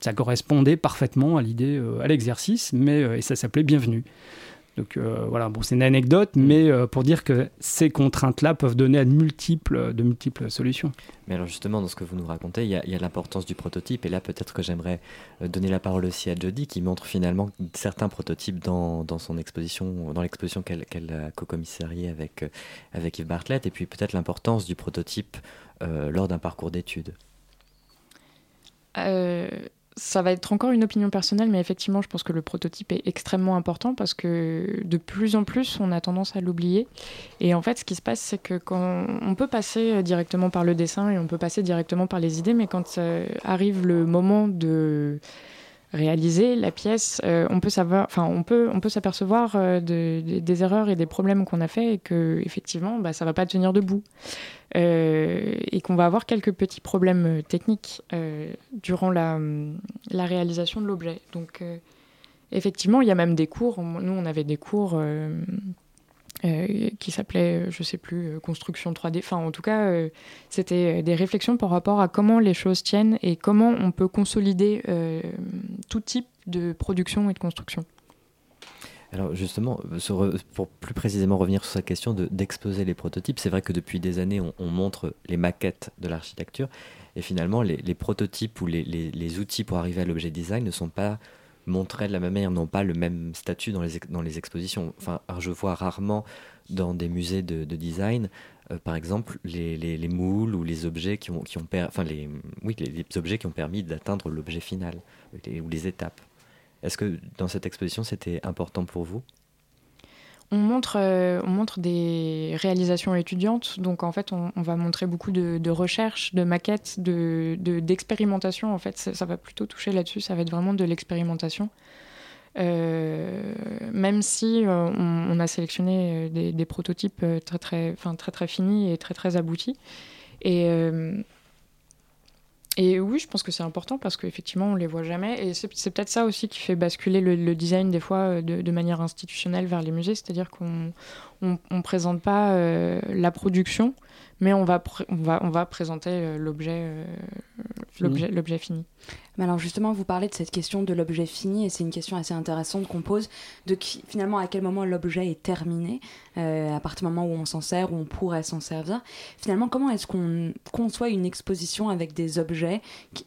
Ça correspondait parfaitement à l'idée, euh, à l'exercice, mais euh, et ça s'appelait Bienvenue. Donc euh, voilà, bon, c'est une anecdote, mais euh, pour dire que ces contraintes-là peuvent donner à de multiples, de multiples solutions. Mais alors justement, dans ce que vous nous racontez, il y a, l'importance du prototype. Et là, peut-être que j'aimerais euh, donner la parole aussi à Jody, qui montre finalement certains prototypes dans, dans son exposition, dans l'exposition qu'elle a co-commissariée avec, euh, avec Yves Bartlett. Et puis peut-être l'importance du prototype euh, lors d'un parcours d'études. Euh, ça va être encore une opinion personnelle, mais effectivement, je pense que le prototype est extrêmement important parce que de plus en plus, on a tendance à l'oublier. Et en fait, ce qui se passe, c'est que quand on peut passer directement par le dessin et on peut passer directement par les idées, mais quand euh, arrive le moment de réaliser la pièce, euh, on peut savoir, enfin, on peut, on peut s'apercevoir euh, de- de- des erreurs et des problèmes qu'on a fait et que effectivement, bah, ça va pas tenir debout. Euh, et qu'on va avoir quelques petits problèmes techniques durant la, hum, la réalisation de l'objet. Donc, effectivement, il y a même des cours. Nous, on avait des cours qui s'appelaient, euh, je sais plus, euh, construction 3D. Enfin, en tout cas, euh, c'était des réflexions par rapport à comment les choses tiennent et comment on peut consolider euh, tout type de production et de construction. Alors justement, euh, euh, pour plus précisément revenir sur cette question de- d'exposer les prototypes, c'est vrai que depuis des années, on, on montre les maquettes de l'architecture, et finalement, les, les prototypes ou les, les- les outils pour arriver à l'objet design ne sont pas montrés de la même manière, n'ont pas le même statut dans les, dans les expositions. Enfin, je vois rarement dans des musées de, de design, euh, par exemple, les, les- les moules ou les objets qui ont, qui ont enfin, les, oui, les, objets qui ont permis d'atteindre l'objet final, ou les étapes. Est-ce que dans cette exposition, c'était important pour vous? On montre, euh, on montre des réalisations étudiantes, donc en fait on, va montrer beaucoup de, de recherches, de maquettes, de, de- d'expérimentation. En fait, ça, va plutôt toucher là-dessus, ça va être vraiment de l'expérimentation. Euh, même si euh, on, a sélectionné des, prototypes très très, très très finis et très très aboutis. Et, et oui, je pense que c'est important parce qu'effectivement, on les voit jamais. Et c'est, peut-être ça aussi qui fait basculer le, le design des fois euh, de, de manière institutionnelle vers les musées, c'est-à-dire qu'on on, on présente pas euh, la production, mais on va, pr- on va, on va présenter euh, l'objet, euh, Fini. l'objet, l'objet fini. Mais alors justement, vous parlez de cette question de l'objet fini, et c'est une question assez intéressante qu'on pose, de qui, finalement à quel moment l'objet est terminé, euh, à partir du moment où on s'en sert, où on pourrait s'en servir. Finalement, comment est-ce qu'on conçoit une exposition avec des objets,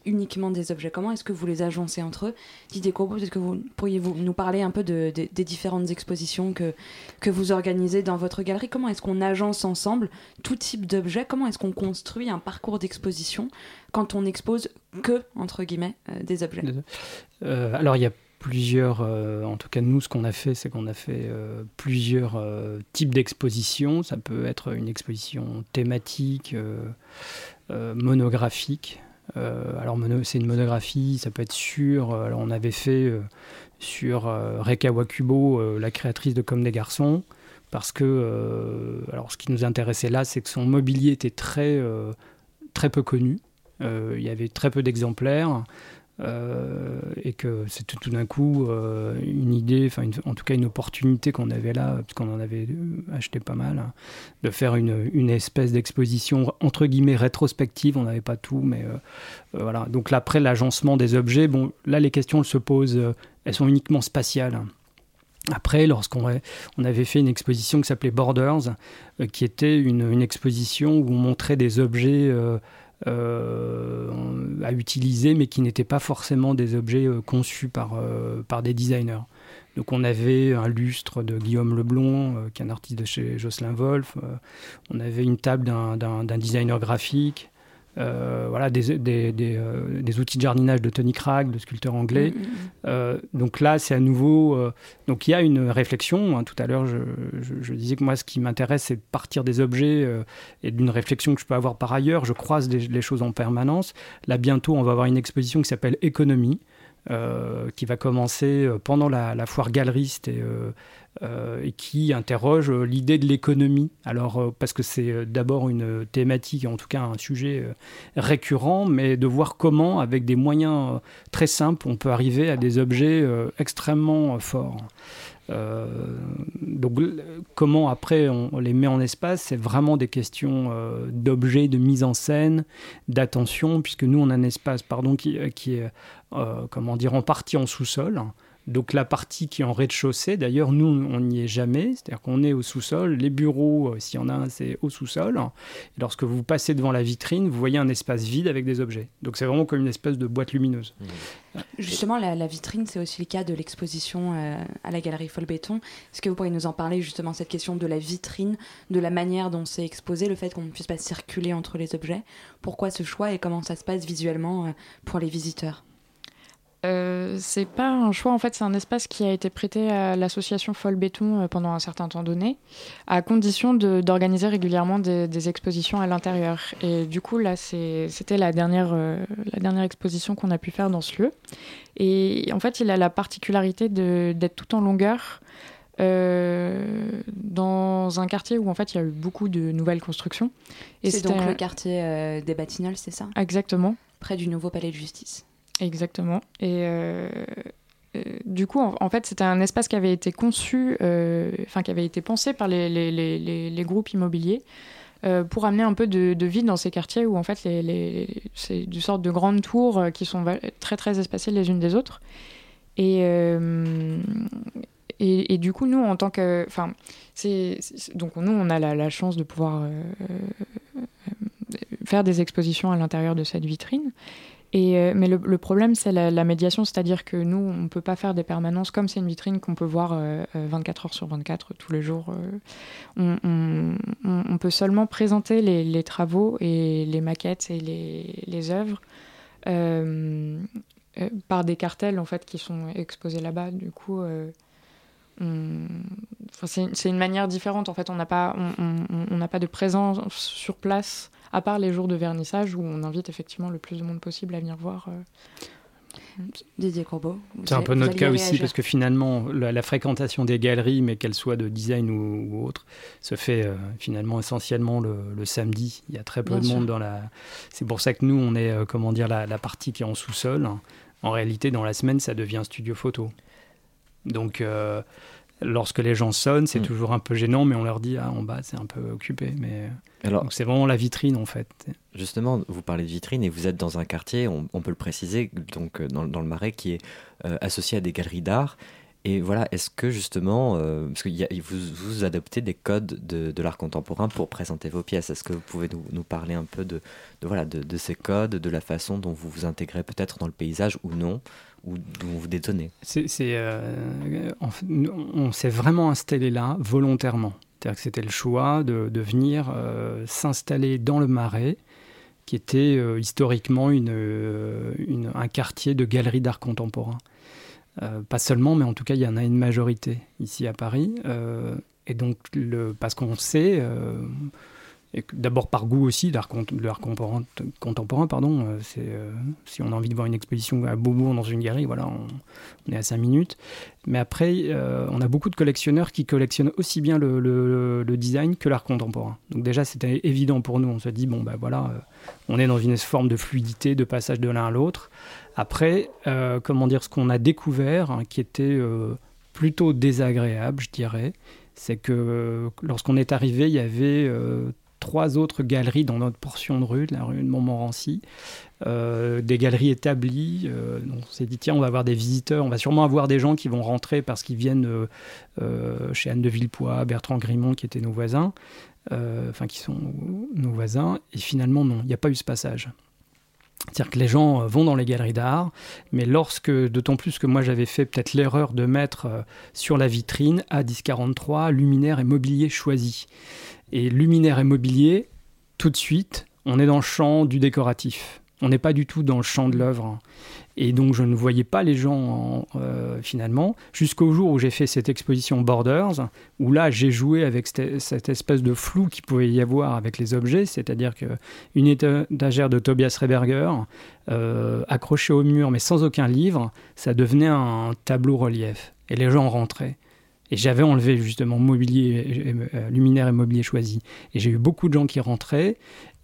uniquement des objets? Comment est-ce que vous les agencez entre eux? Didier Courbeau, peut-être que vous pourriez nous parler un peu de- de- des différentes expositions que, que vous organisez dans votre galerie? Comment est-ce qu'on agence ensemble tout type d'objets? Comment est-ce qu'on construit un parcours d'exposition quand on n'expose que, entre guillemets, euh, des objets? Euh, alors, il y a euh, en tout cas nous, ce qu'on a fait, c'est qu'on a fait euh, plusieurs euh, types d'expositions. Ça peut être une exposition thématique, monographique. Alors, c'est une monographie, ça peut être sur. alors, on avait fait sur Reka Wakubo, la créatrice de Comme des garçons, parce que, alors, ce qui nous intéressait là, c'est que son mobilier était très, très peu connu. Il y avait très peu d'exemplaires. Euh, et que c'était tout d'un coup euh, une idée, enfin en tout cas une opportunité qu'on avait là, parce qu'on en avait euh, acheté pas mal, hein, de faire une, espèce d'exposition entre guillemets rétrospective. On n'avait pas tout, mais voilà. Donc là, après l'agencement des objets, bon, là les questions se posent, elles sont uniquement spatiales. Après, lorsqu'on avait fait une exposition qui s'appelait Borders, qui était une, exposition où on montrait des objets à utiliser, mais qui n'étaient pas forcément des objets euh, conçus par, euh, par des designers. Donc on avait un lustre de Guillaume Leblond, euh, qui est un artiste de chez Jocelyn Wolf. Euh, on avait une table d'un- d'un designer graphique. Euh, voilà, des, des- des, euh, des outils de jardinage de Tony Cragg, le sculpteur anglais. Mm, mm, mm. Euh, donc là, c'est à nouveau. donc il y a une réflexion. hein. tout à l'heure, je, je- je disais que moi, ce qui m'intéresse, c'est de partir des objets et d'une réflexion que je peux avoir par ailleurs. Je croise les choses en permanence. Là, bientôt, on va avoir une exposition qui s'appelle Économie, qui va commencer pendant la, la foire galeriste et, et qui interroge euh, l'idée de l'économie. Alors, euh, parce que c'est euh, d'abord une thématique, en tout cas un sujet euh, récurrent, mais de voir comment, avec des moyens euh, très simples, on peut arriver à des objets euh, extrêmement euh, forts. Euh, donc, comment après on, les met en espace, c'est vraiment des questions euh, d'objets, de mise en scène, d'attention, puisque nous on a un espace pardon, qui, est euh, comment dire, en partie en sous-sol. Donc la partie qui est en rez-de-chaussée, d'ailleurs nous on n'y est jamais, c'est-à-dire qu'on est au sous-sol, les bureaux, euh, s'il y en a un, c'est au sous-sol. Et lorsque vous passez devant la vitrine, vous voyez un espace vide avec des objets. Donc c'est vraiment comme une espèce de boîte lumineuse. Justement, la, la vitrine, c'est aussi le cas de l'exposition euh, à la galerie Folbéton. Est-ce que vous pourriez nous en parler, justement, cette question de la vitrine, de la manière dont c'est exposé, le fait qu'on ne puisse pas circuler entre les objets? Pourquoi ce choix et comment ça se passe visuellement euh, pour les visiteurs? Euh, c'est pas un choix, en fait, c'est un espace qui a été prêté à l'association Folle Béton euh, pendant un certain temps donné, à condition de- d'organiser régulièrement des, des expositions à l'intérieur. Et du coup, là, c'était la, dernière, euh, la dernière exposition qu'on a pu faire dans ce lieu. Et en fait, il a la particularité d'être tout en longueur. euh, dans un quartier où en fait il y a eu beaucoup de nouvelles constructions. C'est donc le quartier des Batignolles, c'est ça? Exactement. Près du nouveau palais de justice. Exactement. Et euh, euh, du coup, en, fait, c'était un espace qui avait été conçu, euh, enfin qui avait été pensé par les, groupes immobiliers pour amener un peu de, de vie dans ces quartiers où en fait c'est une sorte de grandes tours qui sont très très espacées les unes des autres. Et, et, du coup, nous, en tant que, enfin, donc nous, on a la, chance de pouvoir faire des expositions à l'intérieur de cette vitrine. Euh, mais le, problème, c'est la, médiation, c'est-à-dire que nous, on ne peut pas faire des permanences comme c'est une vitrine qu'on peut voir euh, euh, 24 heures sur 24, tous les jours. euh. on, peut seulement présenter les, travaux et les maquettes et les, œuvres euh, euh, par des cartels en fait qui sont exposés là-bas. Du coup, euh, c'est une manière différente. En fait, on n'a pas de présence sur place à part les jours de vernissage où on invite effectivement le plus de monde possible à venir voir. euh. Didier Courbeau vous C'est un peu notre cas aussi, parce que finalement, la, la fréquentation des galeries, mais qu'elles soient de design ou, ou autre, se fait euh, finalement essentiellement le, le samedi. Il y a très peu Bien de sûr. monde dans la. C'est pour ça que nous, on est, euh, comment dire, la, la partie qui est en sous-sol. En réalité, dans la semaine, ça devient studio photo. Donc, euh, lorsque les gens sonnent, c'est Mm. toujours un peu gênant, mais on leur dit, ah, en bas, c'est un peu occupé. Mais Alors, donc, c'est vraiment la vitrine, en fait. Justement, vous parlez de vitrine et vous êtes dans un quartier, on, on peut le préciser, donc euh, dans, dans le Marais, qui est euh, associé à des galeries d'art. Et voilà, est-ce que justement, euh, parce que vous, adoptez des codes de, de l'art contemporain pour présenter vos pièces, est-ce que vous pouvez nous, nous parler un peu de, de, voilà, de, de ces codes, de la façon dont vous vous intégrez peut-être dans le paysage ou non, ou dont vous détonnez? C'est, c'est, euh, on s'est vraiment installé là volontairement. C'est-à-dire que c'était le choix de, de venir euh, s'installer dans le Marais, qui était historiquement une- un quartier de galeries d'art contemporain. Euh, pas seulement, mais en tout cas, il y en a une majorité ici à Paris. Euh, et donc, parce qu'on sait, euh, d'abord par goût aussi, de l'art contemporain, pardon, si on a envie de voir une exposition à Beaubourg dans une galerie, voilà, on, est à 5 minutes. Mais après, on a beaucoup de collectionneurs qui collectionnent aussi bien le, design que l'art contemporain. Donc déjà, c'était évident pour nous. On se dit, bon, bah voilà, on est dans une forme de fluidité, de passage de l'un à l'autre. Après, euh, comment dire, ce qu'on a découvert, hein, qui était euh, plutôt désagréable, je dirais, c'est que euh, lorsqu'on est arrivé, il y avait trois autres galeries dans notre portion de rue, de la rue de Montmorency, des galeries établies. on s'est dit, tiens, on va avoir des visiteurs, on va sûrement avoir des gens qui vont rentrer parce qu'ils viennent chez Anne de Villepoix, Bertrand Grimont, qui étaient nos voisins, enfin qui sont nos voisins. Et finalement, non, il n'y a pas eu ce passage. C'est-à-dire que les gens euh, vont dans les galeries d'art, mais lorsque, d'autant plus que moi j'avais fait peut-être l'erreur de mettre euh, sur la vitrine A1043 luminaire et mobilier choisi. Et luminaire et mobilier, tout de suite, on est dans le champ du décoratif. On n'est pas du tout dans le champ de l'œuvre. Et donc je ne voyais pas les gens en- euh, finalement, jusqu'au jour où j'ai fait cette exposition Borders, où là j'ai joué avec cette, espèce de flou qu'il pouvait y avoir avec les objets, c'est-à-dire que une étagère de Tobias Reberger, euh, accrochée au mur mais sans aucun livre, ça devenait un tableau relief. Et les gens rentraient. Et j'avais enlevé justement mobilier, euh, luminaire et mobilier choisi. Et j'ai eu beaucoup de gens qui rentraient.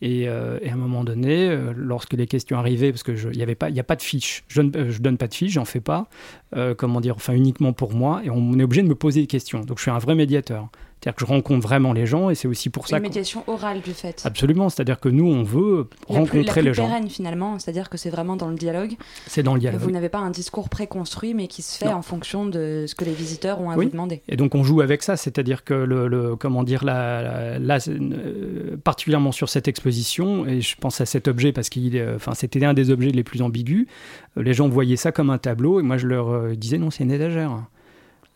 Et, euh, et à un moment donné, euh, lorsque les questions arrivaient, parce n'y pas, il y a pas de fiche, je ne je donne pas de fiche, j'en fais pas, euh, comment dire, enfin uniquement pour moi, et on est obligé de me poser des questions. Donc je suis un vrai médiateur. C'est-à-dire que je rencontre vraiment les gens, et c'est aussi pour ça Une médiation orale du fait. Absolument, c'est-à-dire que nous, on veut La plus, la rencontrer plus les gens. pérenne finalement, c'est-à-dire que c'est vraiment dans le dialogue. C'est dans le dialogue. Vous n'avez pas un discours préconstruit, mais qui se fait Non. en fonction de ce que les visiteurs ont à Oui. vous demander. Et donc on joue avec ça, c'est-à-dire que le, le- comment dire la, la- la- euh, particulièrement sur cette exposition et je pense à cet objet parce qu'il est- enfin c'était un des objets les plus ambigus. Euh, Les gens voyaient ça comme un tableau et moi je leur euh, disais non c'est une étagère.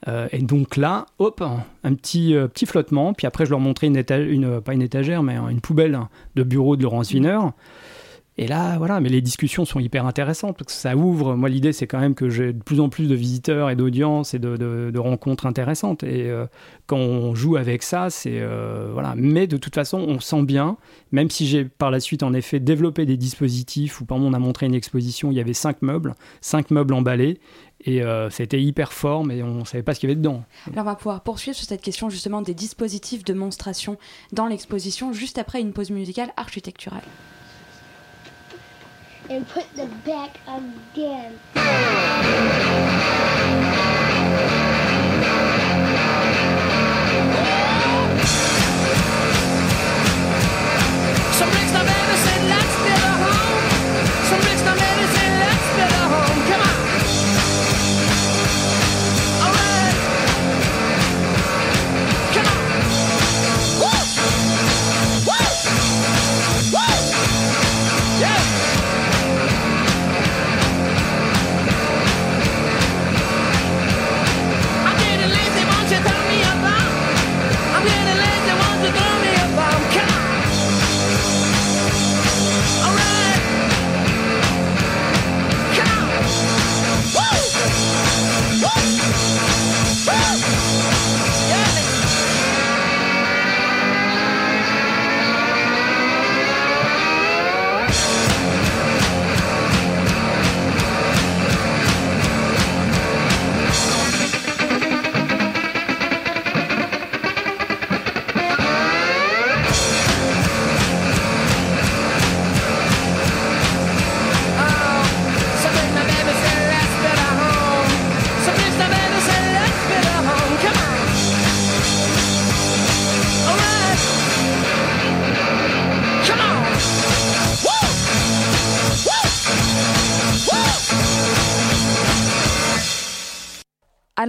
Euh, et donc là, hop, un petit, petit flottement. Puis après, je leur montrais une, mais une poubelle de bureau de Laurence Wiener. Et là, voilà, mais les discussions sont hyper intéressantes parce que ça ouvre. Moi, l'idée, c'est quand même que j'ai de plus en plus de visiteurs et d'audience et de rencontres intéressantes. Et euh, quand on joue avec ça, c'est. euh, voilà. Mais de toute façon, on sent bien, même si j'ai par la suite, en effet, développé des dispositifs où, par exemple, on a montré une exposition, il y avait cinq meubles, cinq meubles emballés. Et euh, c'était hyper fort, mais on ne savait pas ce qu'il y avait dedans. Alors on va pouvoir poursuivre sur cette question justement des dispositifs de monstration dans l'exposition juste après une pause musicale architecturale. And put the back again.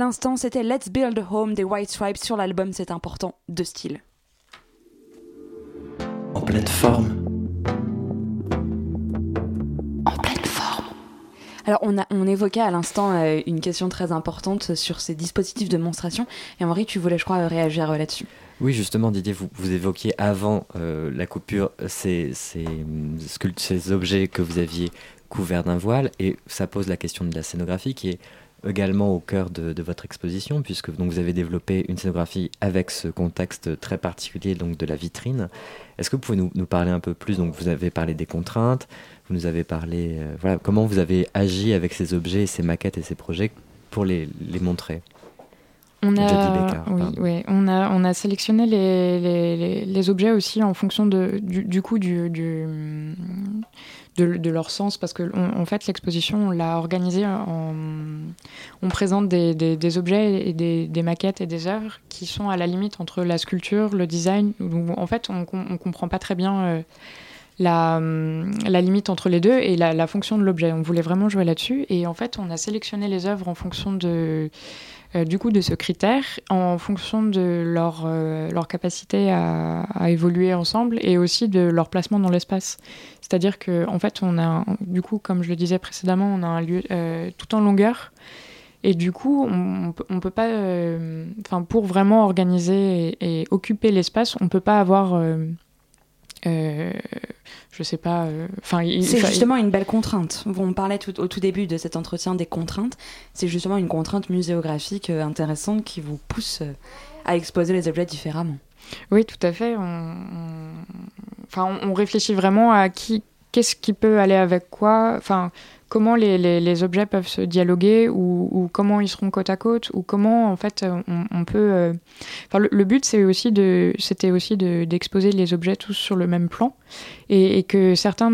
L'instant, c'était Let's Build a Home des White Stripes sur l'album C'est important de style. En pleine forme. En pleine forme. Alors, on, a, on évoquait à l'instant euh, une question très importante sur ces dispositifs de monstration. Et Henri, tu voulais, je crois, réagir euh, là-dessus. Oui, justement, Didier, vous, vous évoquiez avant euh, la coupure ces, ces, objets que vous aviez couverts d'un voile, et ça pose la question de la scénographie qui est également au cœur de, de votre exposition, puisque donc, vous avez développé une scénographie avec ce contexte très particulier donc, de la vitrine. Est-ce que vous pouvez nous, nous parler un peu plus? Donc, vous avez parlé des contraintes, vous nous avez parlé, euh, voilà, comment vous avez agi avec ces objets, ces maquettes et ces projets pour les, les montrer? On a, Becker, oui, on a, on a sélectionné les, les, les- les objets aussi en fonction de, du, du coup du, du- de, leur sens, parce que en fait l'exposition on l'a organisée en, on présente des, objets et des, maquettes et des œuvres qui sont à la limite entre la sculpture, le design, où en fait on, on comprend pas très bien. euh, la, limite entre les deux et la, fonction de l'objet. On voulait vraiment jouer là-dessus et en fait on a sélectionné les œuvres en fonction de, du coup de ce critère en fonction de leur, euh, leur capacité à, évoluer ensemble et aussi de leur placement dans l'espace. C'est-à-dire que en fait, on a, du coup, comme je le disais précédemment, on a un lieu euh, tout en longueur. Et du coup, on, on peut- pas, euh, enfin, pour vraiment organiser et, occuper l'espace, on peut pas avoir, euh, euh, je sais pas, euh, enfin, C'est justement une belle contrainte. On parlait tout- au tout début de cet entretien des contraintes. C'est justement une contrainte muséographique euh, intéressante qui vous pousse euh, à exposer les objets différemment. Oui, tout à fait. On, on- Enfin, on réfléchit vraiment à qui, qu'est-ce qui peut aller avec quoi. Enfin, comment les, les- les objets peuvent se dialoguer ou, ou comment ils seront côte à côte ou comment en fait on, on peut. euh, Enfin, le, le but c'est aussi de, c'était aussi de, d'exposer les objets tous sur le même plan et, et que certains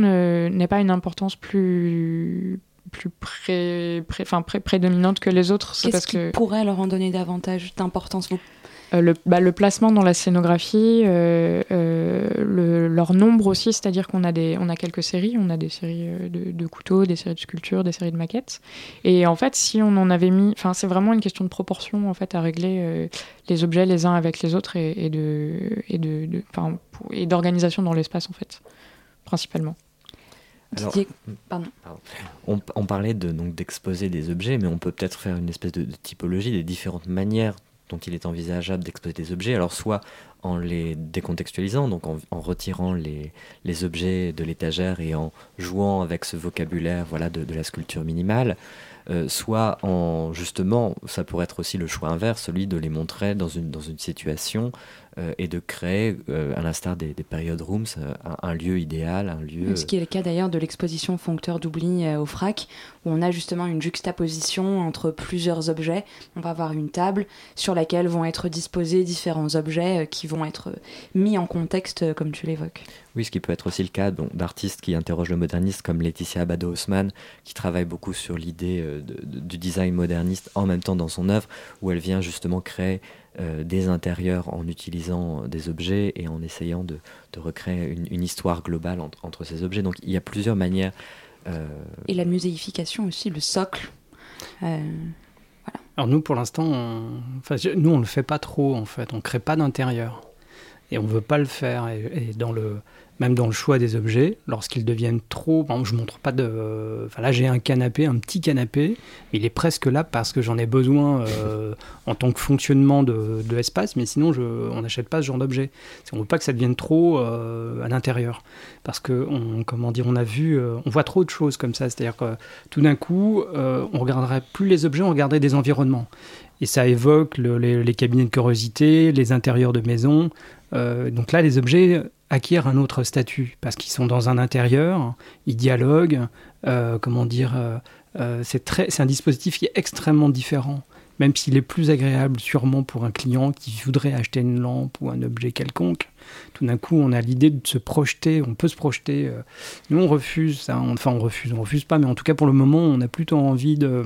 n'aient pas une importance plus plus pré, pré- pré- prédominante que les autres. Qu'est-ce qui que pourrait leur en donner davantage d'importance vous? euh, le, bah, le placement dans la scénographie, euh, euh, le- leur nombre aussi, c'est-à-dire qu'on a, des, on a quelques séries, on a des séries euh, de, de couteaux, des séries de sculptures, des séries de maquettes. Et en fait, si on en avait mis, enfin, c'est vraiment une question de proportion en fait à régler euh, les objets les uns avec les autres et, et de, et de, de- et d'organisation dans l'espace en fait, principalement. Alors, pardon. On, on parlait de, donc d'exposer des objets, mais on peut peut-être faire une espèce de, de typologie des différentes manières dont il est envisageable d'exposer des objets. Alors soit en les décontextualisant, donc en, retirant les, les objets de l'étagère et en jouant avec ce vocabulaire voilà, de, de la sculpture minimale, euh, soit en justement, ça pourrait être aussi le choix inverse, celui de les montrer dans une, dans une situation euh, et de créer, euh, à l'instar des, des period rooms, euh, un, un lieu idéal, un lieu... Ce qui est le cas d'ailleurs de l'exposition Foncteur d'oubli au FRAC, où on a justement une juxtaposition entre plusieurs objets. On va avoir une table sur laquelle vont être disposés différents objets qui vont être mis en contexte, comme tu l'évoques. Oui, ce qui peut être aussi le cas bon, d'artistes qui interrogent le modernisme, comme Laetitia Abado-Haussmann, qui travaille beaucoup sur l'idée de- de- du design moderniste en même temps dans son œuvre, où elle vient justement créer euh, des intérieurs en utilisant des objets et en essayant de, de recréer une, une histoire globale entre, entre ces objets. Donc il y a plusieurs manières. euh, Et la muséification aussi, le socle. Euh, Alors nous, pour l'instant, on... enfin, nous, on le fait pas trop, en fait. On crée pas d'intérieur. Et on veut pas le faire. Et, et dans le... même dans le choix des objets, lorsqu'ils deviennent trop... Je montre pas de... Enfin, là, j'ai un canapé, un petit canapé. Il est presque là parce que j'en ai besoin euh, en tant que fonctionnement de, de. Mais sinon, je... on n'achète pas ce genre d'objet. On veut pas que ça devienne trop euh, à l'intérieur. Parce que, on, comment dire, on a vu... euh, on voit trop de choses comme ça. C'est-à-dire que tout d'un coup, on regarderait plus les objets, on regarderait des environnements. Et ça évoque le- les, les cabinets de curiosité, les intérieurs de maisons. Euh, donc là, les objets acquièrent un autre statut parce qu'ils sont dans un intérieur, ils dialoguent. euh, comment dire euh, C'est c'est un dispositif qui est extrêmement différent, même s'il est plus agréable sûrement pour un client qui voudrait acheter une lampe ou un objet quelconque. Tout d'un coup, on a l'idée de se projeter, on peut se projeter. Nous, on refuse. On- Enfin, on refuse, on refuse pas, mais en tout cas, pour le moment, on a plutôt envie de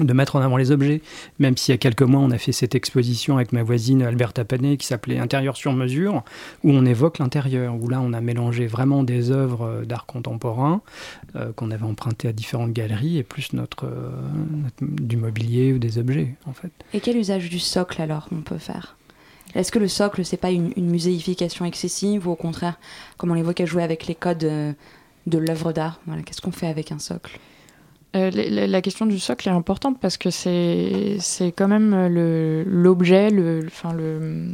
de mettre en avant les objets, même s'il y a quelques mois on a fait cette exposition avec ma voisine Alberta Panet qui s'appelait Intérieur sur mesure, où on évoque l'intérieur, où là on a mélangé vraiment des œuvres euh, d'art contemporain euh, qu'on avait empruntées à différentes galeries et plus notre, euh, notre- du mobilier ou des objets en fait. Et quel usage du socle alors on peut faire? Est-ce que le socle, c'est pas une, muséification excessive ou au contraire, comme on l'évoquait, jouer avec les codes de l'œuvre d'art? Voilà, Qu'est-ce qu'on fait avec un socle? Euh, la- question du socle est importante parce que c'est c'est quand même euh, le- l'objet, le, enfin le,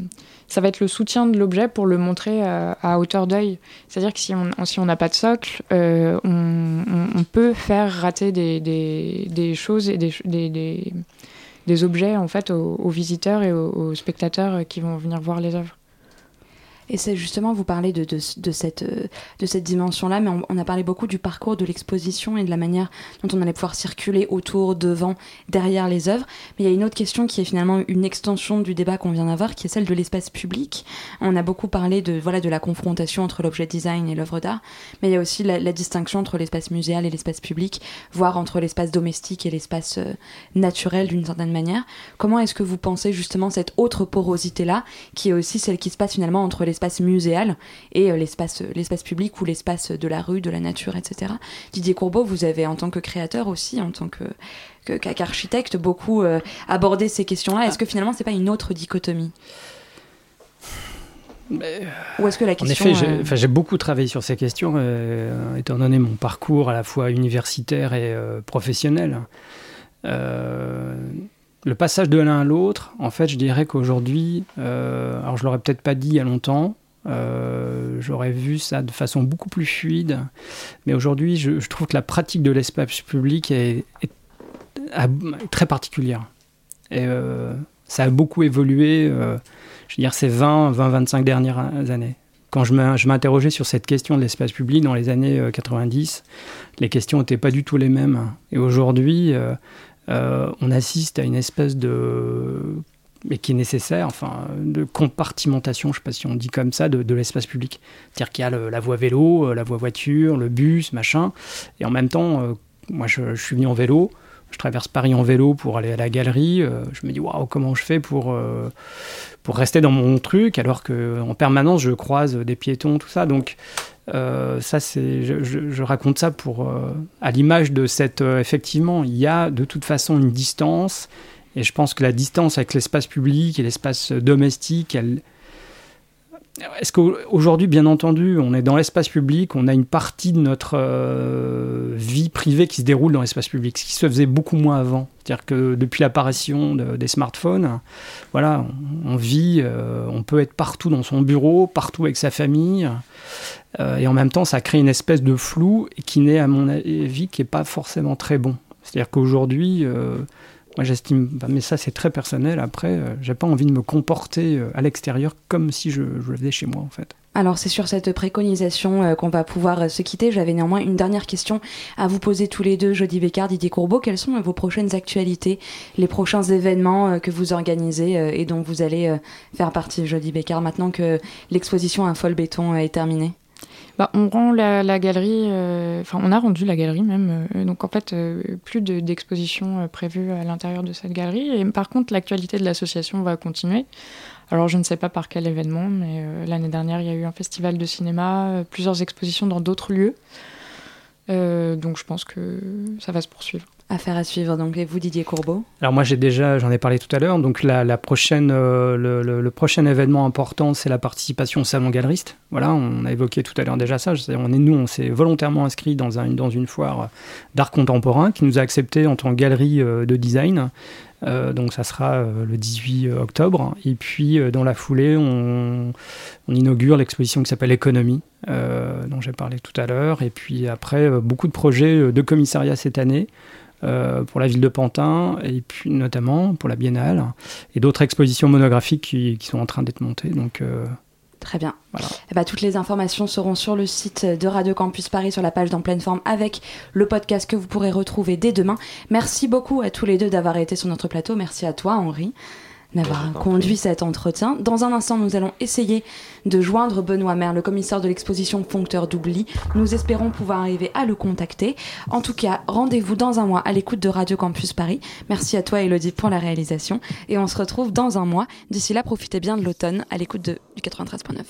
ça va être le soutien de l'objet pour le montrer à, hauteur d'œil. C'est-à-dire que si on si on n'a pas de socle, euh, on, peut faire rater des, des, des choses et des, des, des, objets en fait aux, aux visiteurs et aux, aux spectateurs qui vont venir voir les œuvres. Et c'est justement, vous parlez de, de, de cette, euh, de cette dimension-là, mais on, a parlé beaucoup du parcours de l'exposition et de la manière dont on allait pouvoir circuler autour, devant, derrière les œuvres. Mais il y a une autre question qui est finalement une extension du débat qu'on vient d'avoir, qui est celle de l'espace public. On a beaucoup parlé de, voilà, de la confrontation entre l'objet design et l'œuvre d'art, mais il y a aussi la, la distinction entre l'espace muséal et l'espace public, voire entre l'espace domestique et l'espace euh, naturel d'une certaine manière. Comment est-ce que vous pensez justement cette autre porosité-là, qui est aussi celle qui se passe finalement entre l'espace l'espace muséal et euh, l'espace l'espace public ou l'espace de la rue, de la nature, etc. Didier Courbeau, vous avez en tant que créateur aussi, en tant que que- qu'a- qu'architecte, beaucoup euh, abordé ces questions-là. Est-ce que finalement, c'est pas une autre dichotomie? Ou est-ce que la En question... effet, j'ai euh, j'ai beaucoup travaillé sur ces questions, euh, étant donné mon parcours à la fois universitaire et euh, professionnel. Le passage de l'un à l'autre, en fait, je dirais qu'aujourd'hui, euh, alors je l'aurais peut-être pas dit il y a longtemps, euh, j'aurais vu ça de façon beaucoup plus fluide, mais aujourd'hui, je, trouve que la pratique de l'espace public est, très particulière. Et euh, ça a beaucoup évolué, je veux dire, ces 20, 20, 25 dernières années. Quand je m'in- je m'interrogeais sur cette question de l'espace public dans les années euh, 90, les questions n'étaient pas du tout les mêmes. Et aujourd'hui, euh, on assiste à une espèce de mais qui est nécessaire, enfin, de compartimentation, je ne sais pas si on dit comme ça, de, l'espace public. C'est-à-dire qu'il y a la voie vélo, euh, la voie voiture, le bus, machin, et en même temps, euh, moi je, suis venu en vélo, je traverse Paris en vélo pour aller à la galerie, je me dis, waouh, comment je fais pour, pour rester dans mon truc, alors qu'en permanence je croise des piétons, tout ça, donc euh, ça, c'est, je, raconte ça pour, euh, à l'image de cette. euh, effectivement, il y a de toute façon une distance, et je pense que la distance avec l'espace public et l'espace domestique, elle. Est-ce qu'aujourd'hui, bien entendu, on est dans l'espace public, on a une partie de notre euh, vie privée qui se déroule dans l'espace public, ce qui se faisait beaucoup moins avant. C'est-à-dire que depuis l'apparition de- des smartphones, voilà, on, vit, euh, on peut être partout dans son bureau, partout avec sa famille. Euh, et en même temps, ça crée une espèce de flou qui n'est, à mon avis, qui n'est pas forcément très bon. C'est-à-dire qu'aujourd'hui, moi j'estime, bah, mais ça c'est très personnel, après, euh, j'ai pas envie de me comporter euh, à l'extérieur comme si je, je le faisais chez moi en fait. Alors c'est sur cette préconisation euh, qu'on va pouvoir se quitter. J'avais néanmoins une dernière question à vous poser tous les deux, Jody Bécard, Didier Courbeau. Quelles sont vos prochaines actualités, les prochains événements que vous organisez et dont vous allez faire partie, Jody Bécard, maintenant que l'exposition Un fol béton est terminée? Bah, on rend la, galerie, euh, enfin on a rendu la galerie même, euh, donc en fait euh, plus de- d'expositions prévues à l'intérieur de cette galerie. Et par contre l'actualité de l'association va continuer. Alors je ne sais pas par quel événement, mais l'année dernière il y a eu un festival de cinéma, plusieurs expositions dans d'autres lieux. Donc je pense que ça va se poursuivre. Affaire à suivre. Donc et vous, Didier Courbeau Alors moi j'ai déjà, j'en ai parlé tout à l'heure, donc la, prochaine, euh, le, prochain événement important c'est la participation au salon galeriste. Voilà, on a évoqué tout à l'heure déjà ça. On est nous, on s'est volontairement inscrit dans, un, dans une foire d'art contemporain qui nous a accepté en tant que galerie euh, de design. Euh, donc ça sera le 18 octobre. Et puis dans la foulée, on, on inaugure l'exposition qui s'appelle Économie, dont j'ai parlé tout à l'heure. Et puis après, beaucoup de projets de commissariat cette année. Euh, pour la ville de Pantin et puis notamment pour la Biennale et d'autres expositions monographiques qui, qui sont en train d'être montées. Donc euh, Très bien. Voilà. Ben, toutes les informations seront sur le site de Radio Campus Paris, sur la page d'En pleine forme, avec le podcast que vous pourrez retrouver dès demain. Merci beaucoup à tous les deux d'avoir été sur notre plateau. Merci à toi, Henri, d'avoir conduit cet entretien. Dans un instant, nous allons essayer de joindre Benoît Maire, le commissaire de l'exposition Foncteur d'Oubli. Nous espérons pouvoir arriver à le contacter. En tout cas, rendez-vous dans un mois à l'écoute de Radio Campus Paris. Merci à toi, Elodie, pour la réalisation. Et on se retrouve dans un mois. D'ici là, profitez bien de l'automne à l'écoute du 93.9.